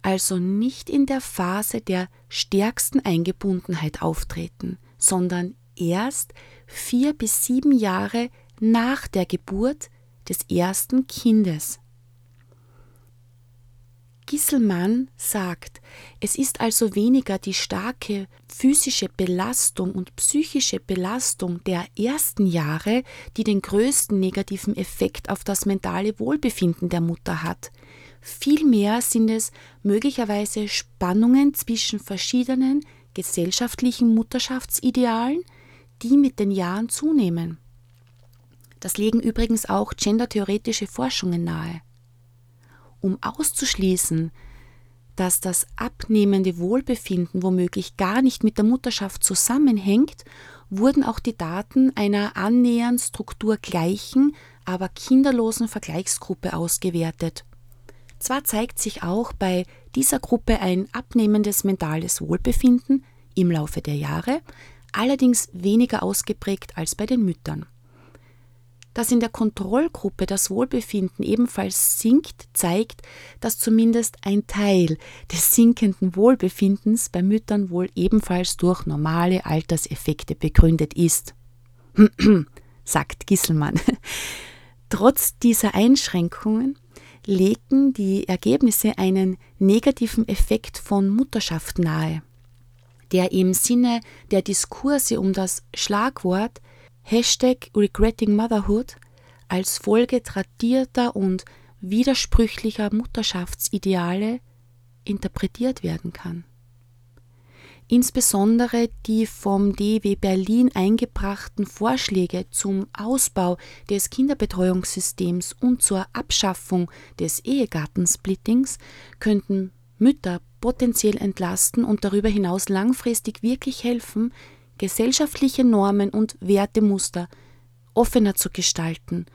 also nicht in der Phase der stärksten Eingebundenheit auftreten, sondern erst vier bis sieben Jahre nach der Geburt des ersten Kindes. Gisselmann sagt, es ist also weniger die starke physische Belastung und psychische Belastung der ersten Jahre, die den größten negativen Effekt auf das mentale Wohlbefinden der Mutter hat. Vielmehr sind es möglicherweise Spannungen zwischen verschiedenen gesellschaftlichen Mutterschaftsidealen, die mit den Jahren zunehmen. Das legen übrigens auch gendertheoretische Forschungen nahe um auszuschließen, dass das abnehmende Wohlbefinden womöglich gar nicht mit der Mutterschaft zusammenhängt, wurden auch die Daten einer annähernd strukturgleichen, aber kinderlosen Vergleichsgruppe ausgewertet. Zwar zeigt sich auch bei dieser Gruppe ein abnehmendes mentales Wohlbefinden im Laufe der Jahre, allerdings weniger ausgeprägt als bei den Müttern. Dass in der Kontrollgruppe das Wohlbefinden ebenfalls sinkt, zeigt, dass zumindest ein Teil des sinkenden Wohlbefindens bei Müttern wohl ebenfalls durch normale Alterseffekte begründet ist. sagt Gisselmann. Trotz dieser Einschränkungen legen die Ergebnisse einen negativen Effekt von Mutterschaft nahe, der im Sinne der Diskurse um das Schlagwort Hashtag Regretting Motherhood als Folge tradierter und widersprüchlicher Mutterschaftsideale interpretiert werden kann. Insbesondere die vom DW Berlin eingebrachten Vorschläge zum Ausbau des Kinderbetreuungssystems und zur Abschaffung des Ehegattensplittings könnten Mütter potenziell entlasten und darüber hinaus langfristig wirklich helfen, gesellschaftliche Normen und Wertemuster offener zu gestalten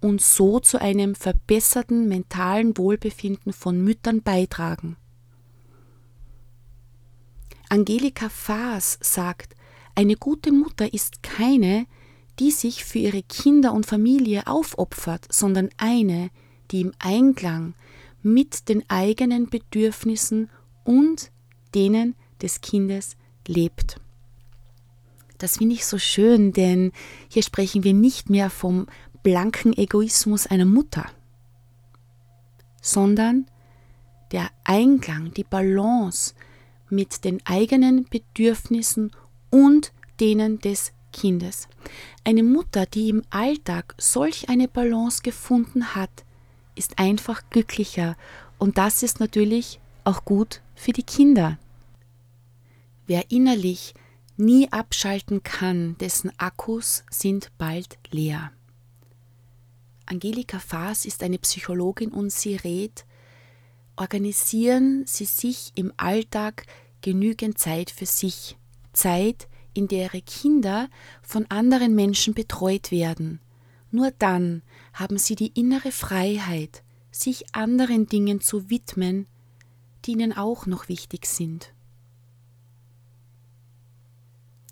und so zu einem verbesserten mentalen Wohlbefinden von Müttern beitragen. Angelika Faas sagt, eine gute Mutter ist keine, die sich für ihre Kinder und Familie aufopfert, sondern eine, die im Einklang mit den eigenen Bedürfnissen und denen des Kindes lebt. Das finde ich so schön, denn hier sprechen wir nicht mehr vom blanken Egoismus einer Mutter, sondern der Einklang, die Balance mit den eigenen Bedürfnissen und denen des Kindes. Eine Mutter, die im Alltag solch eine Balance gefunden hat, ist einfach glücklicher und das ist natürlich auch gut für die Kinder. Wer innerlich nie abschalten kann, dessen Akkus sind bald leer. Angelika Faas ist eine Psychologin und sie rät, organisieren Sie sich im Alltag genügend Zeit für sich, Zeit, in der Ihre Kinder von anderen Menschen betreut werden. Nur dann haben Sie die innere Freiheit, sich anderen Dingen zu widmen, die Ihnen auch noch wichtig sind.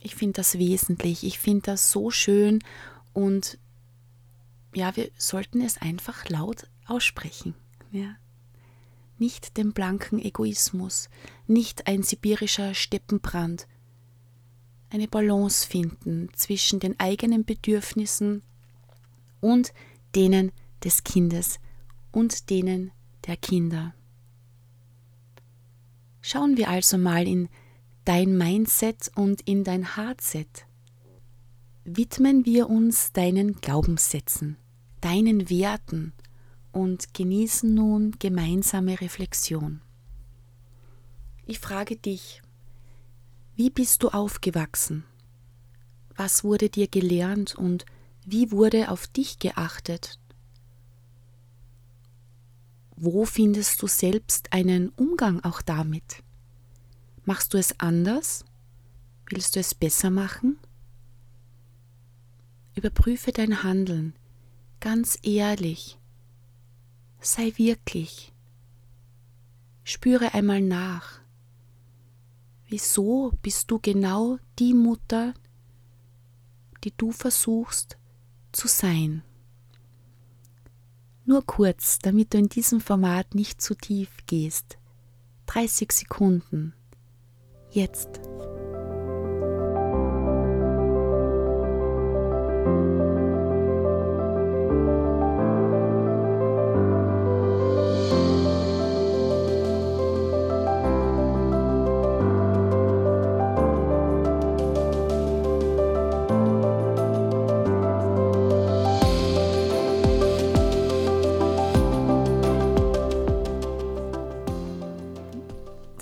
Ich finde das wesentlich, ich finde das so schön und ja, wir sollten es einfach laut aussprechen. Ja. nicht den blanken Egoismus, nicht ein sibirischer Steppenbrand. Eine Balance finden zwischen den eigenen Bedürfnissen und denen des Kindes und denen der Kinder. Schauen wir also mal in dein Mindset und in dein Heartset. Widmen wir uns deinen Glaubenssätzen, deinen Werten und genießen nun gemeinsame Reflexion. Ich frage dich, wie bist du aufgewachsen? Was wurde dir gelernt und wie wurde auf dich geachtet? Wo findest du selbst einen Umgang auch damit? Machst du es anders? Willst du es besser machen? Überprüfe dein Handeln ganz ehrlich Sei wirklich. Spüre einmal nach. Wieso bist du genau die Mutter, die du versuchst zu sein? Nur kurz, damit du in diesem Format nicht zu tief gehst. 30 Sekunden. Jetzt.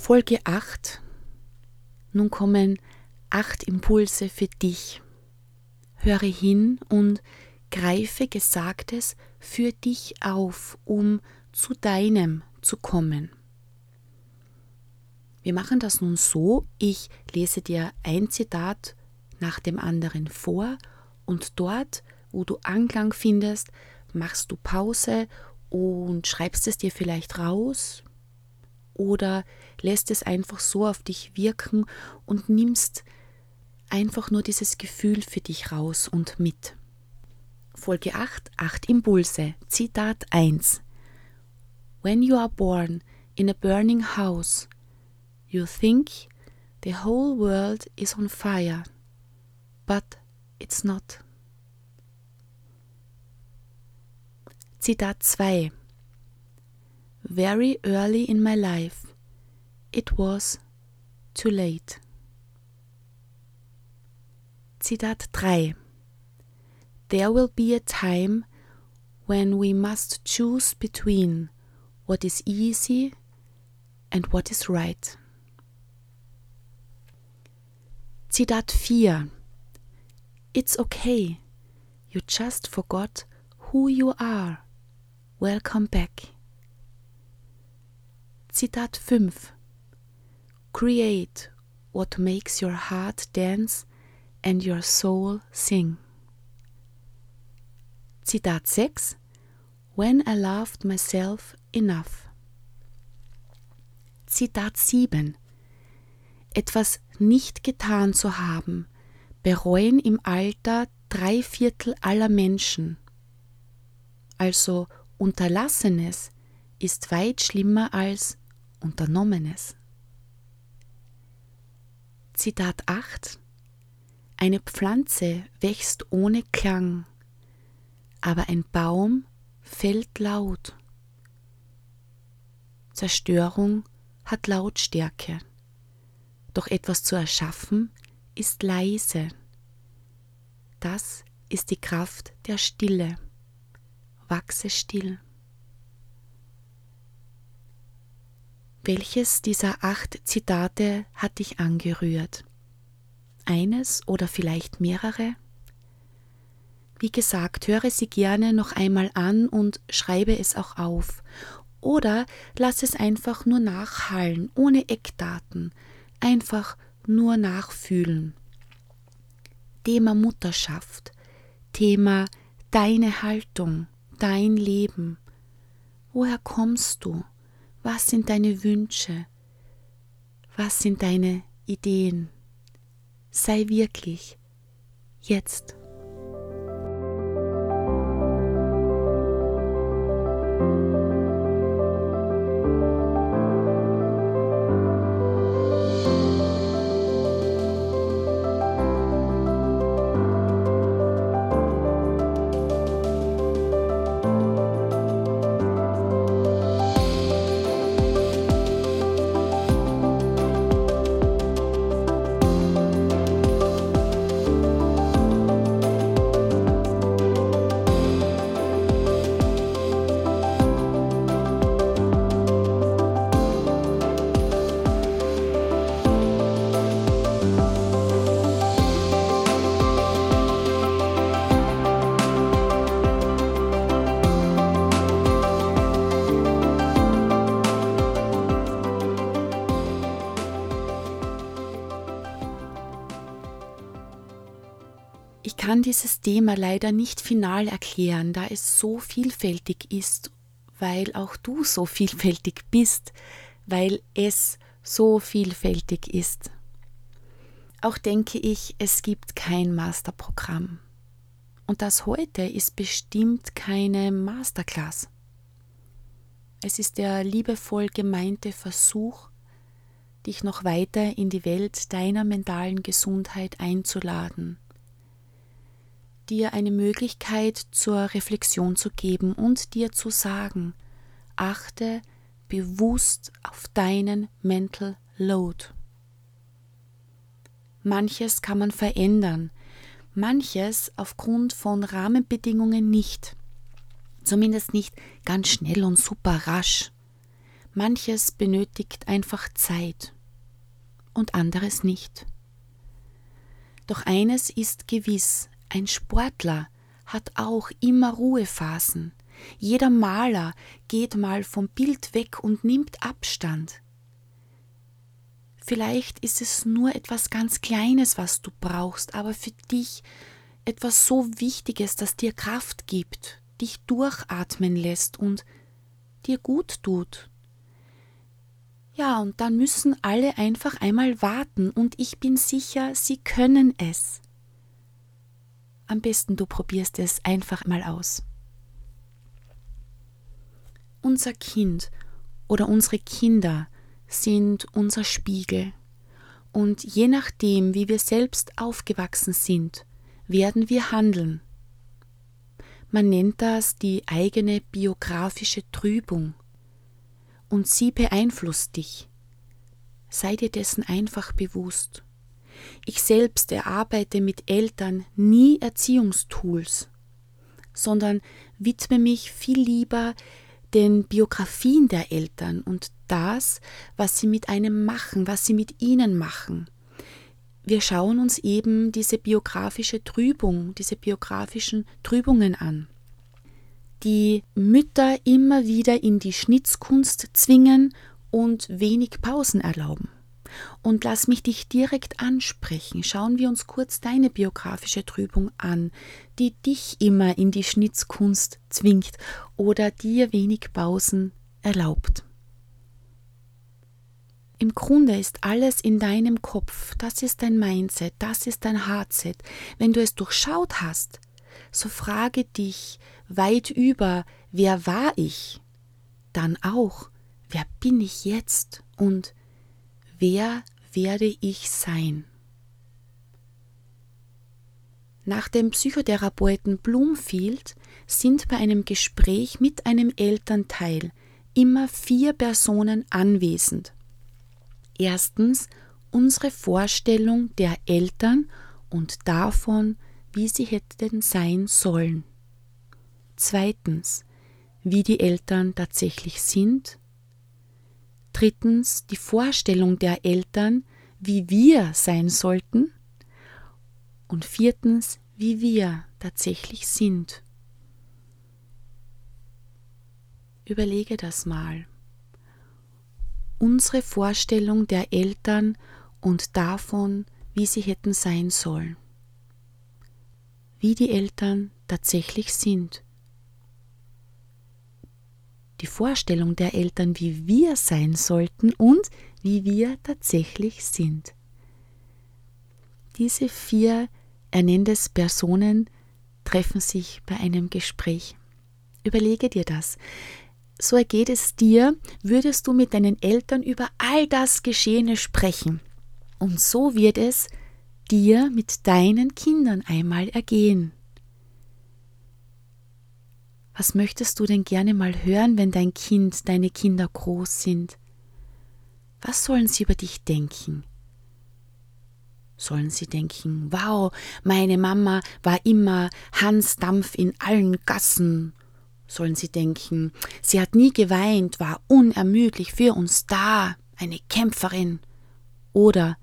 Folge 8. Nun kommen acht Impulse für dich. Höre hin und greife Gesagtes für dich auf, um zu deinem zu kommen. Wir machen das nun so, ich lese dir ein Zitat nach dem anderen vor und dort, wo du Anklang findest, machst du Pause und schreibst es dir vielleicht raus, oder lässt es einfach so auf dich wirken und nimmst einfach nur dieses Gefühl für dich raus und mit. Folge 8, 8 Impulse. Zitat 1. When you are born in a burning house, you think the whole world is on fire, but it's not. Zitat 2 very early in my life. It was too late. Zitat 3 There will be a time when we must choose between what is easy and what is right. Zitat 4 It's okay. You just forgot who you are. Welcome back. Zitat 5 Create what makes your heart dance and your soul sing. Zitat 6 When I loved myself enough. Zitat 7 Etwas nicht getan zu haben, bereuen im Alter drei Viertel aller Menschen. Also Unterlassenes ist weit schlimmer als Unternommenes. Zitat 8 Eine Pflanze wächst ohne Klang, aber ein Baum fällt laut. Zerstörung hat Lautstärke, doch etwas zu erschaffen ist leise. Das ist die Kraft der Stille. Wachse still. Welches dieser acht Zitate hat dich angerührt? Eines oder vielleicht mehrere? Wie gesagt, höre sie gerne noch einmal an und schreibe es auch auf. Oder lass es einfach nur nachhallen, ohne Eckdaten, einfach nur nachfühlen. Thema Mutterschaft, Thema deine Haltung, dein Leben. Woher kommst du? Was sind deine Wünsche? Was sind deine Ideen? Sei wirklich jetzt. Ich kann dieses Thema leider nicht final erklären, da es so vielfältig ist, weil auch du so vielfältig bist, weil es so vielfältig ist. Auch denke ich, es gibt kein Masterprogramm. Und das heute ist bestimmt keine Masterclass. Es ist der liebevoll gemeinte Versuch, dich noch weiter in die Welt deiner mentalen Gesundheit einzuladen, dir eine Möglichkeit zur Reflexion zu geben und dir zu sagen, achte bewusst auf deinen Mental Load. Manches kann man verändern, manches aufgrund von Rahmenbedingungen nicht. Zumindest nicht ganz schnell und super rasch. Manches benötigt einfach Zeit und anderes nicht. Doch eines ist gewiss, ein Sportler hat auch immer Ruhephasen. Jeder Maler geht mal vom Bild weg und nimmt Abstand. Vielleicht ist es nur etwas ganz Kleines, was du brauchst, aber für dich etwas so Wichtiges, das dir Kraft gibt, dich durchatmen lässt und dir gut tut. Ja, und dann müssen alle einfach einmal warten und ich bin sicher, sie können es. Am besten du probierst es einfach mal aus. Unser Kind oder unsere Kinder sind unser Spiegel. Und je nachdem, wie wir selbst aufgewachsen sind, werden wir handeln. Man nennt das die eigene biografische Trübung. Und sie beeinflusst dich. Sei dir dessen einfach bewusst. Ich selbst erarbeite mit Eltern nie Erziehungstools, sondern widme mich viel lieber den Biografien der Eltern und das, was sie mit einem machen, was sie mit ihnen machen. Wir schauen uns eben diese biografische Trübung, diese biografischen Trübungen an, die Mütter immer wieder in die Schnitzkunst zwingen und wenig Pausen erlauben. Und lass mich dich direkt ansprechen. Schauen wir uns kurz deine biografische Trübung an, die dich immer in die Schnitzkunst zwingt oder dir wenig Pausen erlaubt. Im Grunde ist alles in deinem Kopf, das ist dein Mindset, das ist dein Heartset. Wenn du es durchschaut hast, so frage dich weit über, wer war ich? Dann auch, wer bin ich jetzt und wer werde ich sein? Nach dem Psychotherapeuten Bloomfield sind bei einem Gespräch mit einem Elternteil immer vier Personen anwesend. Erstens unsere Vorstellung der Eltern und davon, wie sie hätten sein sollen. Zweitens, wie die Eltern tatsächlich sind. Drittens, die Vorstellung der Eltern, wie wir sein sollten. Und viertens, wie wir tatsächlich sind. Überlege das mal unsere Vorstellung der Eltern und davon, wie sie hätten sein sollen. Wie die Eltern tatsächlich sind. Die Vorstellung der Eltern, wie wir sein sollten und wie wir tatsächlich sind. Diese vier, er Personen, treffen sich bei einem Gespräch. Überlege dir das so ergeht es dir, würdest du mit deinen Eltern über all das Geschehene sprechen. Und so wird es dir mit deinen Kindern einmal ergehen. Was möchtest du denn gerne mal hören, wenn dein Kind, deine Kinder groß sind? Was sollen sie über dich denken? Sollen sie denken, wow, meine Mama war immer Hans Dampf in allen Gassen sollen sie denken. Sie hat nie geweint, war unermüdlich für uns da, eine Kämpferin. Oder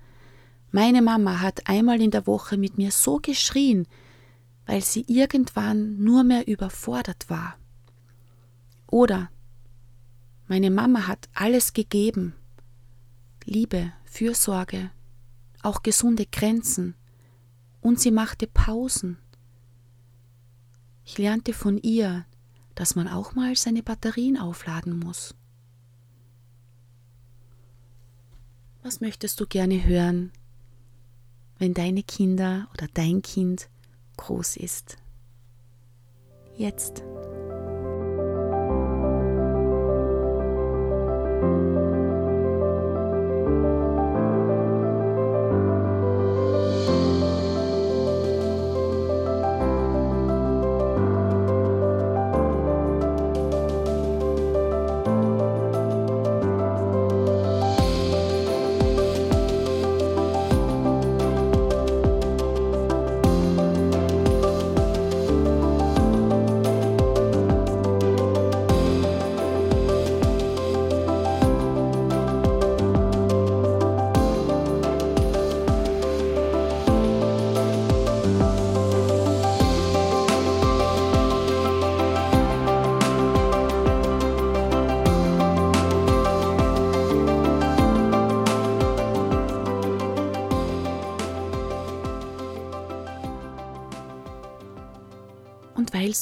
meine Mama hat einmal in der Woche mit mir so geschrien, weil sie irgendwann nur mehr überfordert war. Oder meine Mama hat alles gegeben. Liebe, Fürsorge, auch gesunde Grenzen und sie machte Pausen. Ich lernte von ihr, dass man auch mal seine Batterien aufladen muss. Was möchtest du gerne hören, wenn deine Kinder oder dein Kind groß ist? Jetzt.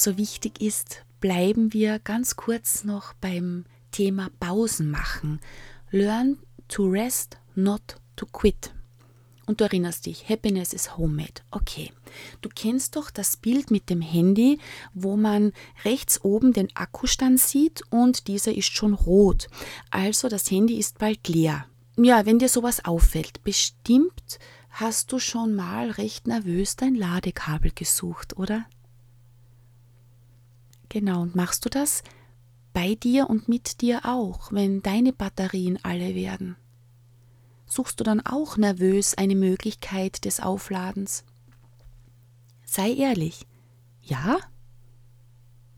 So wichtig ist, bleiben wir ganz kurz noch beim Thema Pausen machen. Learn to rest, not to quit. Und du erinnerst dich, Happiness is homemade. Okay. Du kennst doch das Bild mit dem Handy, wo man rechts oben den Akkustand sieht und dieser ist schon rot. Also das Handy ist bald leer. Ja, wenn dir sowas auffällt, bestimmt hast du schon mal recht nervös dein Ladekabel gesucht, oder? Genau, und machst du das bei dir und mit dir auch, wenn deine Batterien alle werden? Suchst du dann auch nervös eine Möglichkeit des Aufladens? Sei ehrlich. Ja?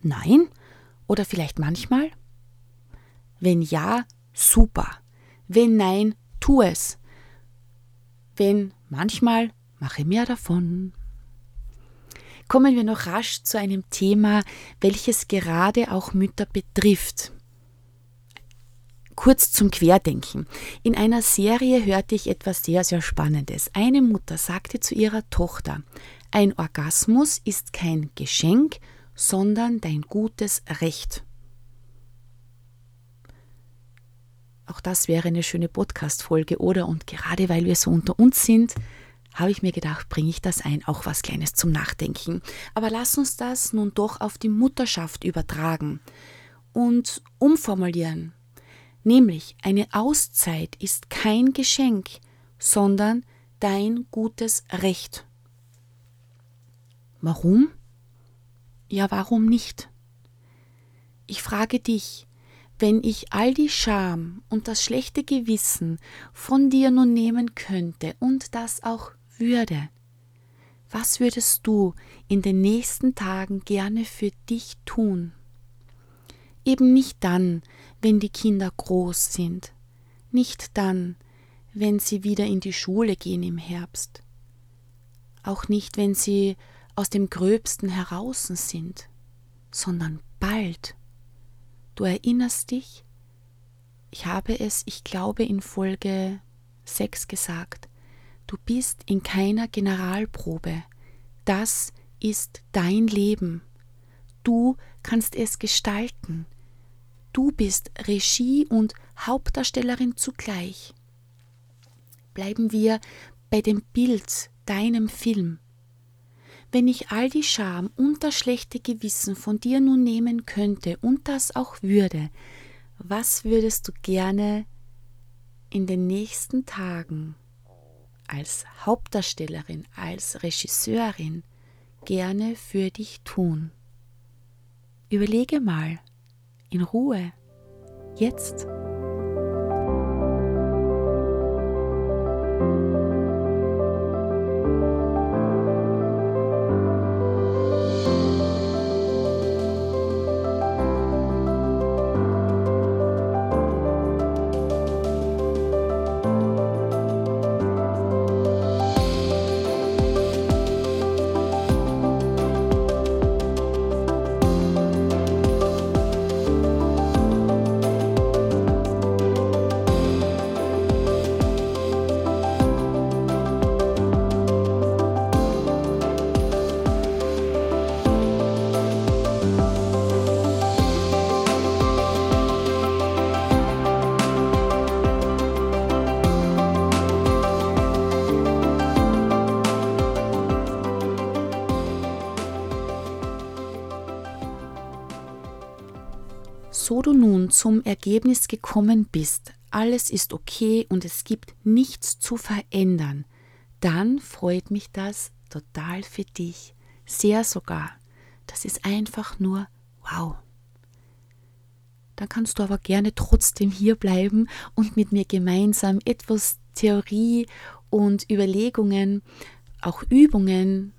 Nein? Oder vielleicht manchmal? Wenn ja, super. Wenn nein, tu es. Wenn manchmal, mache mehr davon kommen wir noch rasch zu einem Thema, welches gerade auch Mütter betrifft. Kurz zum Querdenken. In einer Serie hörte ich etwas sehr, sehr Spannendes. Eine Mutter sagte zu ihrer Tochter, ein Orgasmus ist kein Geschenk, sondern dein gutes Recht. Auch das wäre eine schöne Podcast-Folge, oder? Und gerade weil wir so unter uns sind, habe ich mir gedacht, bringe ich das ein, auch was Kleines zum Nachdenken. Aber lass uns das nun doch auf die Mutterschaft übertragen und umformulieren. Nämlich, eine Auszeit ist kein Geschenk, sondern dein gutes Recht. Warum? Ja, warum nicht? Ich frage dich, wenn ich all die Scham und das schlechte Gewissen von dir nun nehmen könnte und das auch würde. Was würdest du in den nächsten Tagen gerne für dich tun? Eben nicht dann, wenn die Kinder groß sind, nicht dann, wenn sie wieder in die Schule gehen im Herbst, auch nicht, wenn sie aus dem Gröbsten heraus sind, sondern bald. Du erinnerst dich? Ich habe es, ich glaube, in Folge 6 gesagt. Du bist in keiner Generalprobe. Das ist dein Leben. Du kannst es gestalten. Du bist Regie und Hauptdarstellerin zugleich. Bleiben wir bei dem Bild, deinem Film. Wenn ich all die Scham und das schlechte Gewissen von dir nun nehmen könnte und das auch würde, was würdest du gerne in den nächsten Tagen als Hauptdarstellerin, als Regisseurin gerne für dich tun? Überlege mal in Ruhe, jetzt. Du nun zum Ergebnis gekommen bist, alles ist okay und es gibt nichts zu verändern, dann freut mich das total für dich. Sehr sogar. Das ist einfach nur wow. Dann kannst du aber gerne trotzdem hier bleiben und mit mir gemeinsam etwas Theorie und Überlegungen, auch Übungen,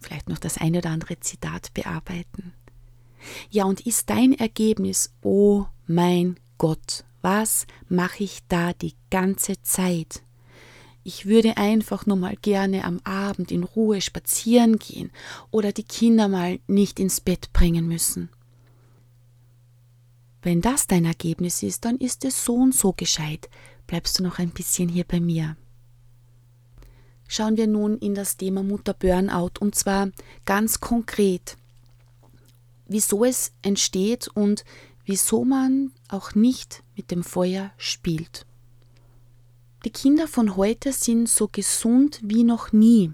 vielleicht noch das eine oder andere Zitat bearbeiten. Ja, und ist dein Ergebnis, oh mein Gott, was mache ich da die ganze Zeit? Ich würde einfach nur mal gerne am Abend in Ruhe spazieren gehen oder die Kinder mal nicht ins Bett bringen müssen. Wenn das dein Ergebnis ist, dann ist es so und so gescheit. Bleibst du noch ein bisschen hier bei mir. Schauen wir nun in das Thema Mutter Burnout und zwar ganz konkret, wieso es entsteht und wieso man auch nicht mit dem Feuer spielt. Die Kinder von heute sind so gesund wie noch nie.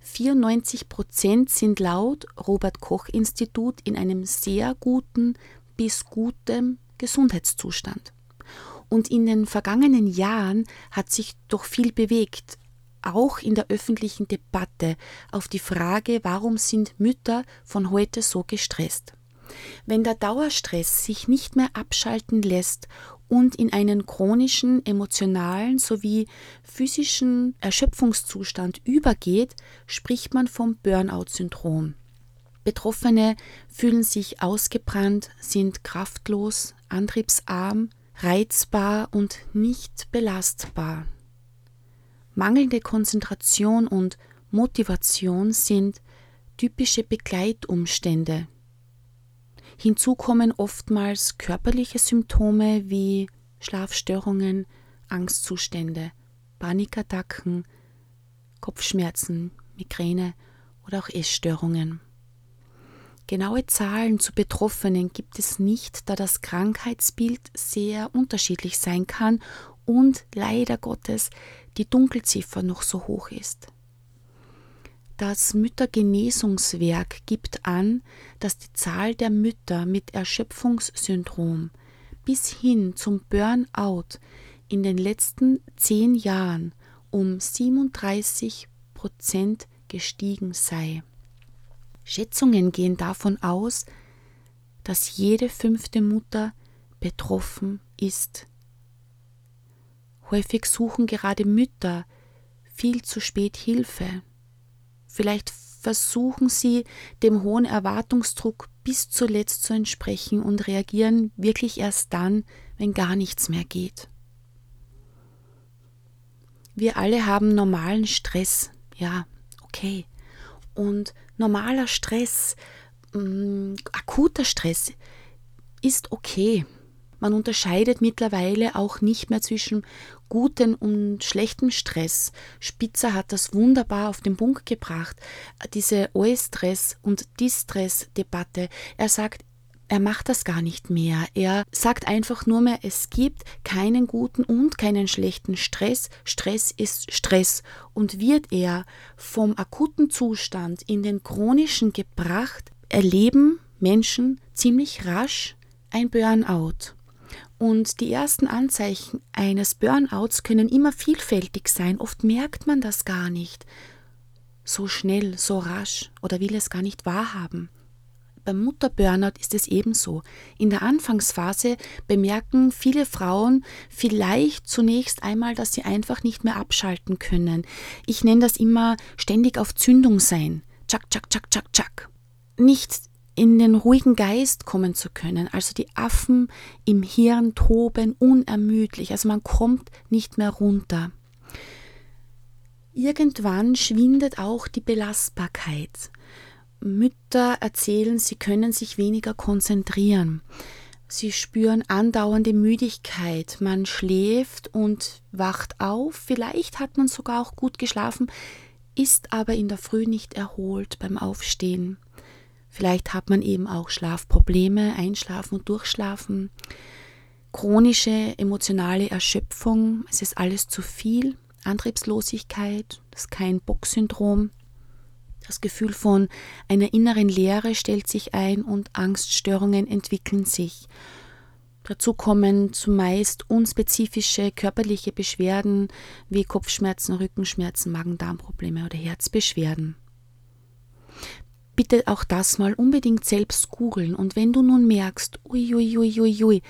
94 Prozent sind laut Robert Koch Institut in einem sehr guten bis gutem Gesundheitszustand. Und in den vergangenen Jahren hat sich doch viel bewegt, auch in der öffentlichen Debatte auf die Frage, warum sind Mütter von heute so gestresst. Wenn der Dauerstress sich nicht mehr abschalten lässt und in einen chronischen emotionalen sowie physischen Erschöpfungszustand übergeht, spricht man vom Burnout-Syndrom. Betroffene fühlen sich ausgebrannt, sind kraftlos, antriebsarm, reizbar und nicht belastbar. Mangelnde Konzentration und Motivation sind typische Begleitumstände Hinzu kommen oftmals körperliche Symptome wie Schlafstörungen, Angstzustände, Panikattacken, Kopfschmerzen, Migräne oder auch Essstörungen. Genaue Zahlen zu Betroffenen gibt es nicht, da das Krankheitsbild sehr unterschiedlich sein kann und leider Gottes die Dunkelziffer noch so hoch ist. Das Müttergenesungswerk gibt an, dass die Zahl der Mütter mit Erschöpfungssyndrom bis hin zum Burnout in den letzten zehn Jahren um 37 Prozent gestiegen sei. Schätzungen gehen davon aus, dass jede fünfte Mutter betroffen ist. Häufig suchen gerade Mütter viel zu spät Hilfe. Vielleicht versuchen sie, dem hohen Erwartungsdruck bis zuletzt zu entsprechen und reagieren wirklich erst dann, wenn gar nichts mehr geht. Wir alle haben normalen Stress, ja, okay. Und normaler Stress, mh, mm, akuter Stress ist okay. Man unterscheidet mittlerweile auch nicht mehr zwischen gutem und schlechtem Stress. Spitzer hat das wunderbar auf den Punkt gebracht, diese Eustress- und Distress-Debatte. Er sagt, er macht das gar nicht mehr. Er sagt einfach nur mehr, es gibt keinen guten und keinen schlechten Stress. Stress ist Stress. Und wird er vom akuten Zustand in den chronischen gebracht, erleben Menschen ziemlich rasch ein Burnout. Und die ersten Anzeichen eines Burnouts können immer vielfältig sein. Oft merkt man das gar nicht. So schnell, so rasch oder will es gar nicht wahrhaben. Beim Mutterburnout ist es ebenso. In der Anfangsphase bemerken viele Frauen vielleicht zunächst einmal, dass sie einfach nicht mehr abschalten können. Ich nenne das immer ständig auf Zündung sein. Tschak, tschak, tschak, tschak, tschak. Nicht in den ruhigen Geist kommen zu können. Also die Affen im Hirn toben unermüdlich. Also man kommt nicht mehr runter. Irgendwann schwindet auch die Belastbarkeit. Mütter erzählen, sie können sich weniger konzentrieren. Sie spüren andauernde Müdigkeit. Man schläft und wacht auf. Vielleicht hat man sogar auch gut geschlafen, ist aber in der Früh nicht erholt beim Aufstehen. Vielleicht hat man eben auch Schlafprobleme, Einschlafen und Durchschlafen, chronische emotionale Erschöpfung, es ist alles zu viel, Antriebslosigkeit, das kein Box-Syndrom, das Gefühl von einer inneren Leere stellt sich ein und Angststörungen entwickeln sich. Dazu kommen zumeist unspezifische körperliche Beschwerden wie Kopfschmerzen, Rückenschmerzen, Magen-Darm-Probleme oder Herzbeschwerden. Bitte auch das mal unbedingt selbst googeln und wenn du nun merkst, uiuiuiui, ui, ui,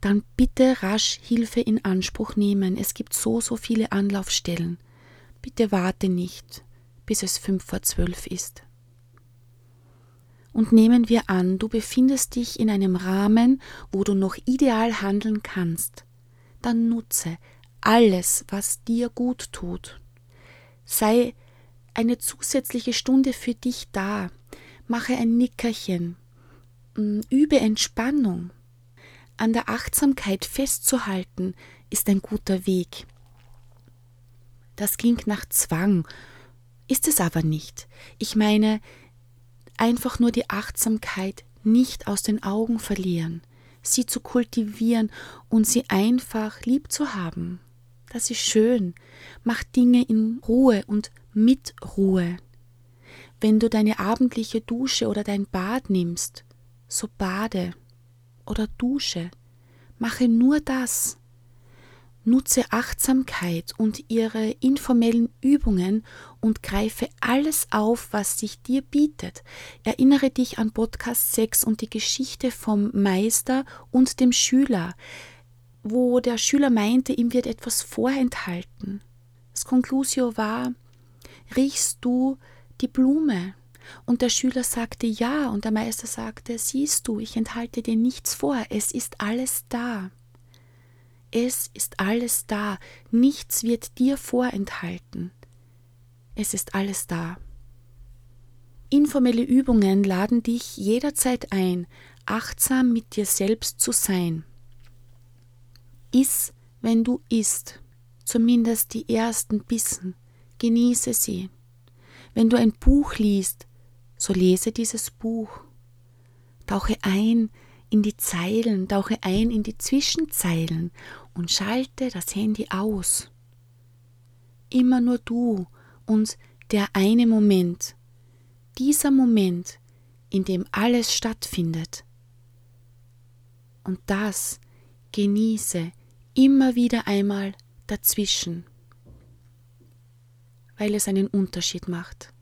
dann bitte rasch Hilfe in Anspruch nehmen. Es gibt so, so viele Anlaufstellen. Bitte warte nicht, bis es fünf vor zwölf ist. Und nehmen wir an, du befindest dich in einem Rahmen, wo du noch ideal handeln kannst. Dann nutze alles, was dir gut tut. Sei eine zusätzliche Stunde für dich da. Mache ein Nickerchen. Mm, übe Entspannung. An der Achtsamkeit festzuhalten ist ein guter Weg. Das klingt nach Zwang, ist es aber nicht. Ich meine, einfach nur die Achtsamkeit nicht aus den Augen verlieren, sie zu kultivieren und sie einfach lieb zu haben. Das ist schön. Mach Dinge in Ruhe und mit Ruhe. Wenn du deine abendliche Dusche oder dein Bad nimmst, so bade oder dusche. Mache nur das. Nutze Achtsamkeit und ihre informellen Übungen und greife alles auf, was sich dir bietet. Erinnere dich an Podcast 6 und die Geschichte vom Meister und dem Schüler, wo der Schüler meinte, ihm wird etwas vorenthalten. Das Conclusio war, riechst du die Blume? Und der Schüler sagte ja, und der Meister sagte, siehst du, ich enthalte dir nichts vor, es ist alles da. Es ist alles da, nichts wird dir vorenthalten. Es ist alles da. Informelle Übungen laden dich jederzeit ein, achtsam mit dir selbst zu sein. Iss, wenn du isst, zumindest die ersten Bissen, genieße sie. Wenn du ein Buch liest, so lese dieses Buch. Tauche ein in die Zeilen, tauche ein in die Zwischenzeilen und schalte das Handy aus. Immer nur du und der eine Moment, dieser Moment, in dem alles stattfindet. Und das genieße immer wieder einmal dazwischen, weil es einen Unterschied macht.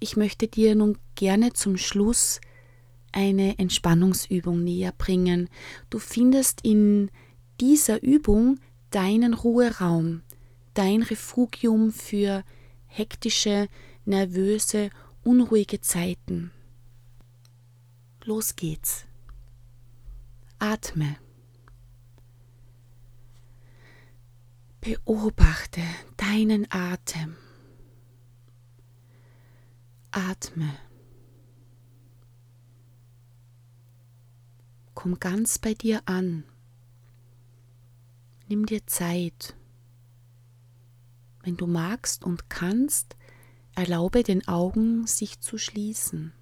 Ich möchte dir nun gerne zum Schluss eine Entspannungsübung näher bringen. Du findest in dieser Übung deinen Ruheraum, dein Refugium für hektische, nervöse, unruhige Zeiten. Los geht's. Atme. Beobachte deinen Atem. Atme. Komm ganz bei dir an. Nimm dir Zeit. Wenn du magst und kannst, erlaube den Augen sich zu schließen.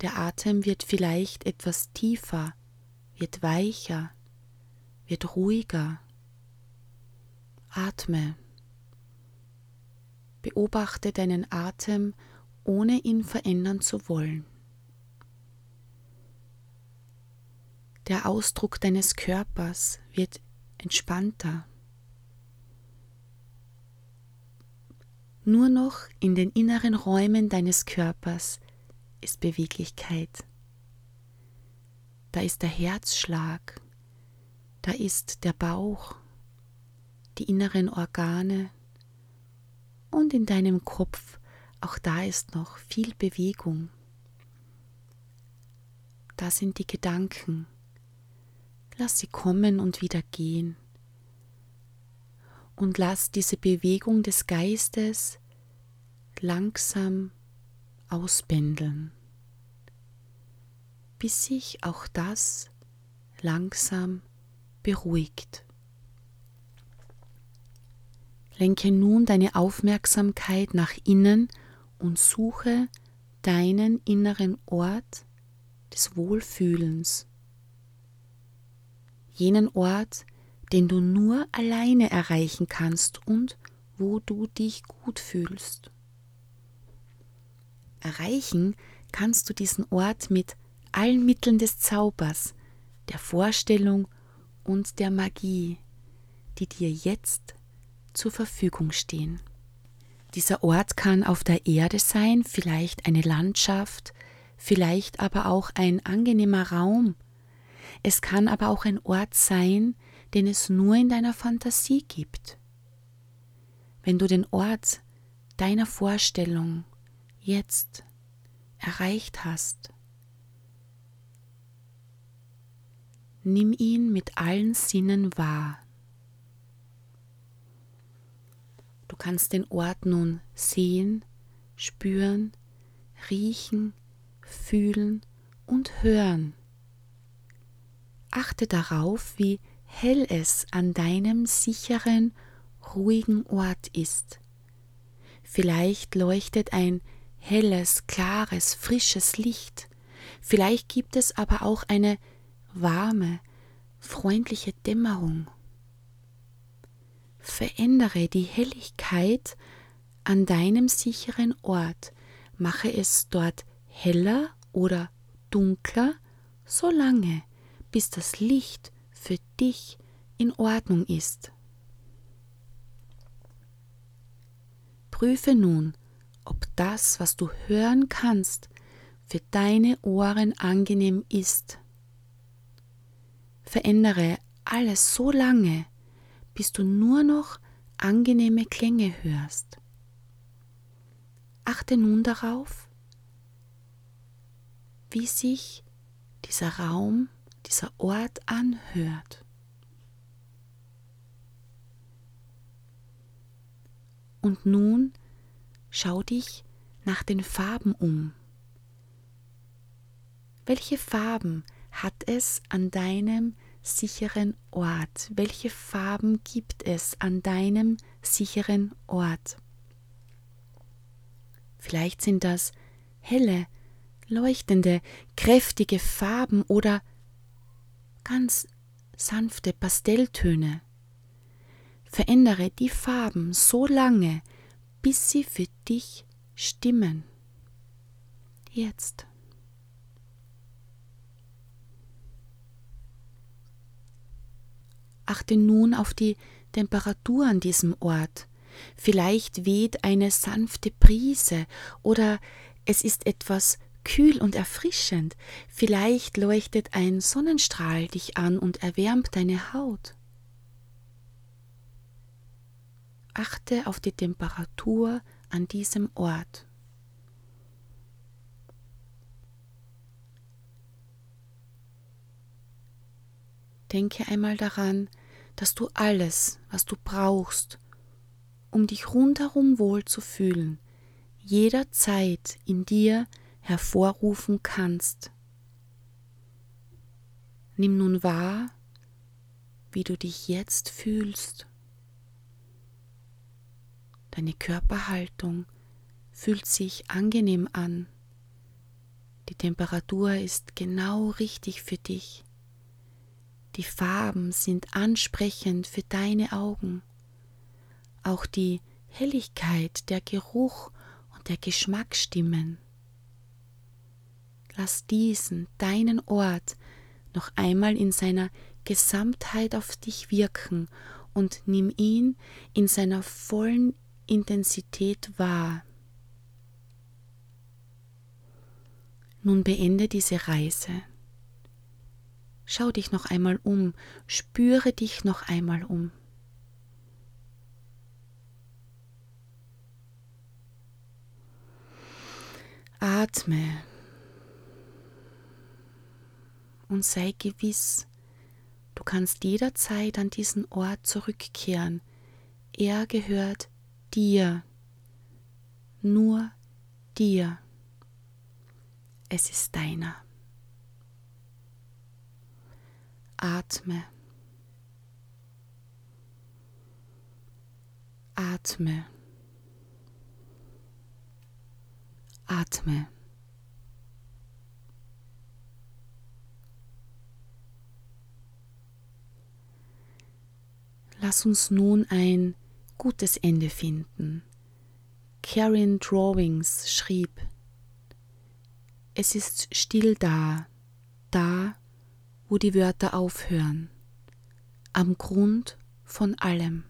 Der Atem wird vielleicht etwas tiefer, wird weicher, wird ruhiger. Atme. Beobachte deinen Atem, ohne ihn verändern zu wollen. Der Ausdruck deines Körpers wird entspannter. Nur noch in den inneren Räumen deines Körpers ist Beweglichkeit. Da ist der Herzschlag, da ist der Bauch, die inneren Organe und in deinem Kopf, auch da ist noch viel Bewegung. Da sind die Gedanken, Lass sie kommen und wieder gehen. Und lass diese Bewegung des Geistes langsam auspendeln, bis sich auch das langsam beruhigt. Lenke nun deine Aufmerksamkeit nach innen und suche deinen inneren Ort des Wohlfühlens jenen Ort, den du nur alleine erreichen kannst und wo du dich gut fühlst. Erreichen kannst du diesen Ort mit allen Mitteln des Zaubers, der Vorstellung und der Magie, die dir jetzt zur Verfügung stehen. Dieser Ort kann auf der Erde sein, vielleicht eine Landschaft, vielleicht aber auch ein angenehmer Raum. Es kann aber auch ein Ort sein, den es nur in deiner Fantasie gibt. Wenn du den Ort deiner Vorstellung jetzt erreicht hast, nimm ihn mit allen Sinnen wahr. Du kannst den Ort nun sehen, spüren, riechen, fühlen und hören. Achte darauf, wie hell es an deinem sicheren, ruhigen Ort ist. Vielleicht leuchtet ein helles, klares, frisches Licht. Vielleicht gibt es aber auch eine warme, freundliche Dämmerung. Verändere die Helligkeit an deinem sicheren Ort, mache es dort heller oder dunkler, so lange, bis das Licht für dich in Ordnung ist. Prüfe nun, ob das, was du hören kannst, für deine Ohren angenehm ist. Verändere alles so lange, bis du nur noch angenehme Klänge hörst. Achte nun darauf, wie sich dieser Raum, dieser Ort anhört. Und nun schau dich nach den Farben um. Welche Farben hat es an deinem sicheren Ort? Welche Farben gibt es an deinem sicheren Ort? Vielleicht sind das helle, leuchtende, kräftige Farben oder ganz sanfte Pastelltöne. Verändere die Farben so lange, bis sie für dich stimmen. Jetzt. Achte nun auf die Temperatur an diesem Ort. Vielleicht weht eine sanfte Brise oder es ist etwas kühl und erfrischend. Vielleicht leuchtet ein Sonnenstrahl dich an und erwärmt deine Haut. Achte auf die Temperatur an diesem Ort. Denke einmal daran, dass du alles, was du brauchst, um dich rundherum wohl zu fühlen, jederzeit in dir hervorrufen kannst. Nimm nun wahr, wie du dich jetzt fühlst. Deine Körperhaltung fühlt sich angenehm an. Die Temperatur ist genau richtig für dich. Die Farben sind ansprechend für deine Augen. Auch die Helligkeit, der Geruch und der Geschmack stimmen. Lass diesen, deinen Ort, noch einmal in seiner Gesamtheit auf dich wirken und nimm ihn in seiner vollen Intensität wahr. Nun beende diese Reise. Schau dich noch einmal um, spüre dich noch einmal um. Atme und sei gewiss, du kannst jederzeit an diesen Ort zurückkehren. Er gehört dir, nur dir. Es ist deiner. Atme. Atme. Atme. Lass uns nun ein gutes Ende finden. Karen Drawings schrieb, es ist still da, da, wo die Wörter aufhören, am Grund von allem.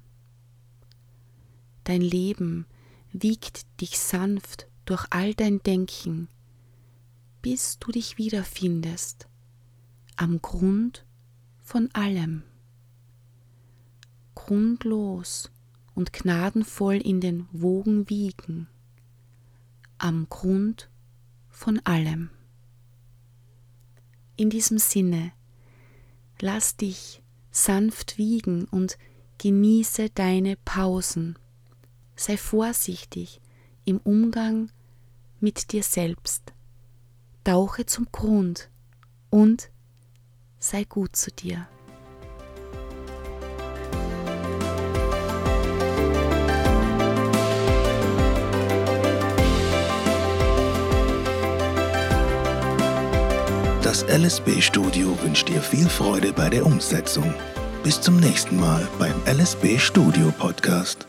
Dein Leben wiegt dich sanft durch all dein Denken, bis du dich wiederfindest, am Grund von allem. Grundlos und gnadenvoll in den Wogen wiegen, am Grund von allem. In diesem Sinne, lass dich sanft wiegen und genieße deine Pausen. Sei vorsichtig im Umgang mit dir selbst. Tauche zum Grund und sei gut zu dir. Das LSB Studio wünscht dir viel Freude bei der Umsetzung. Bis zum nächsten Mal beim LSB Studio Podcast.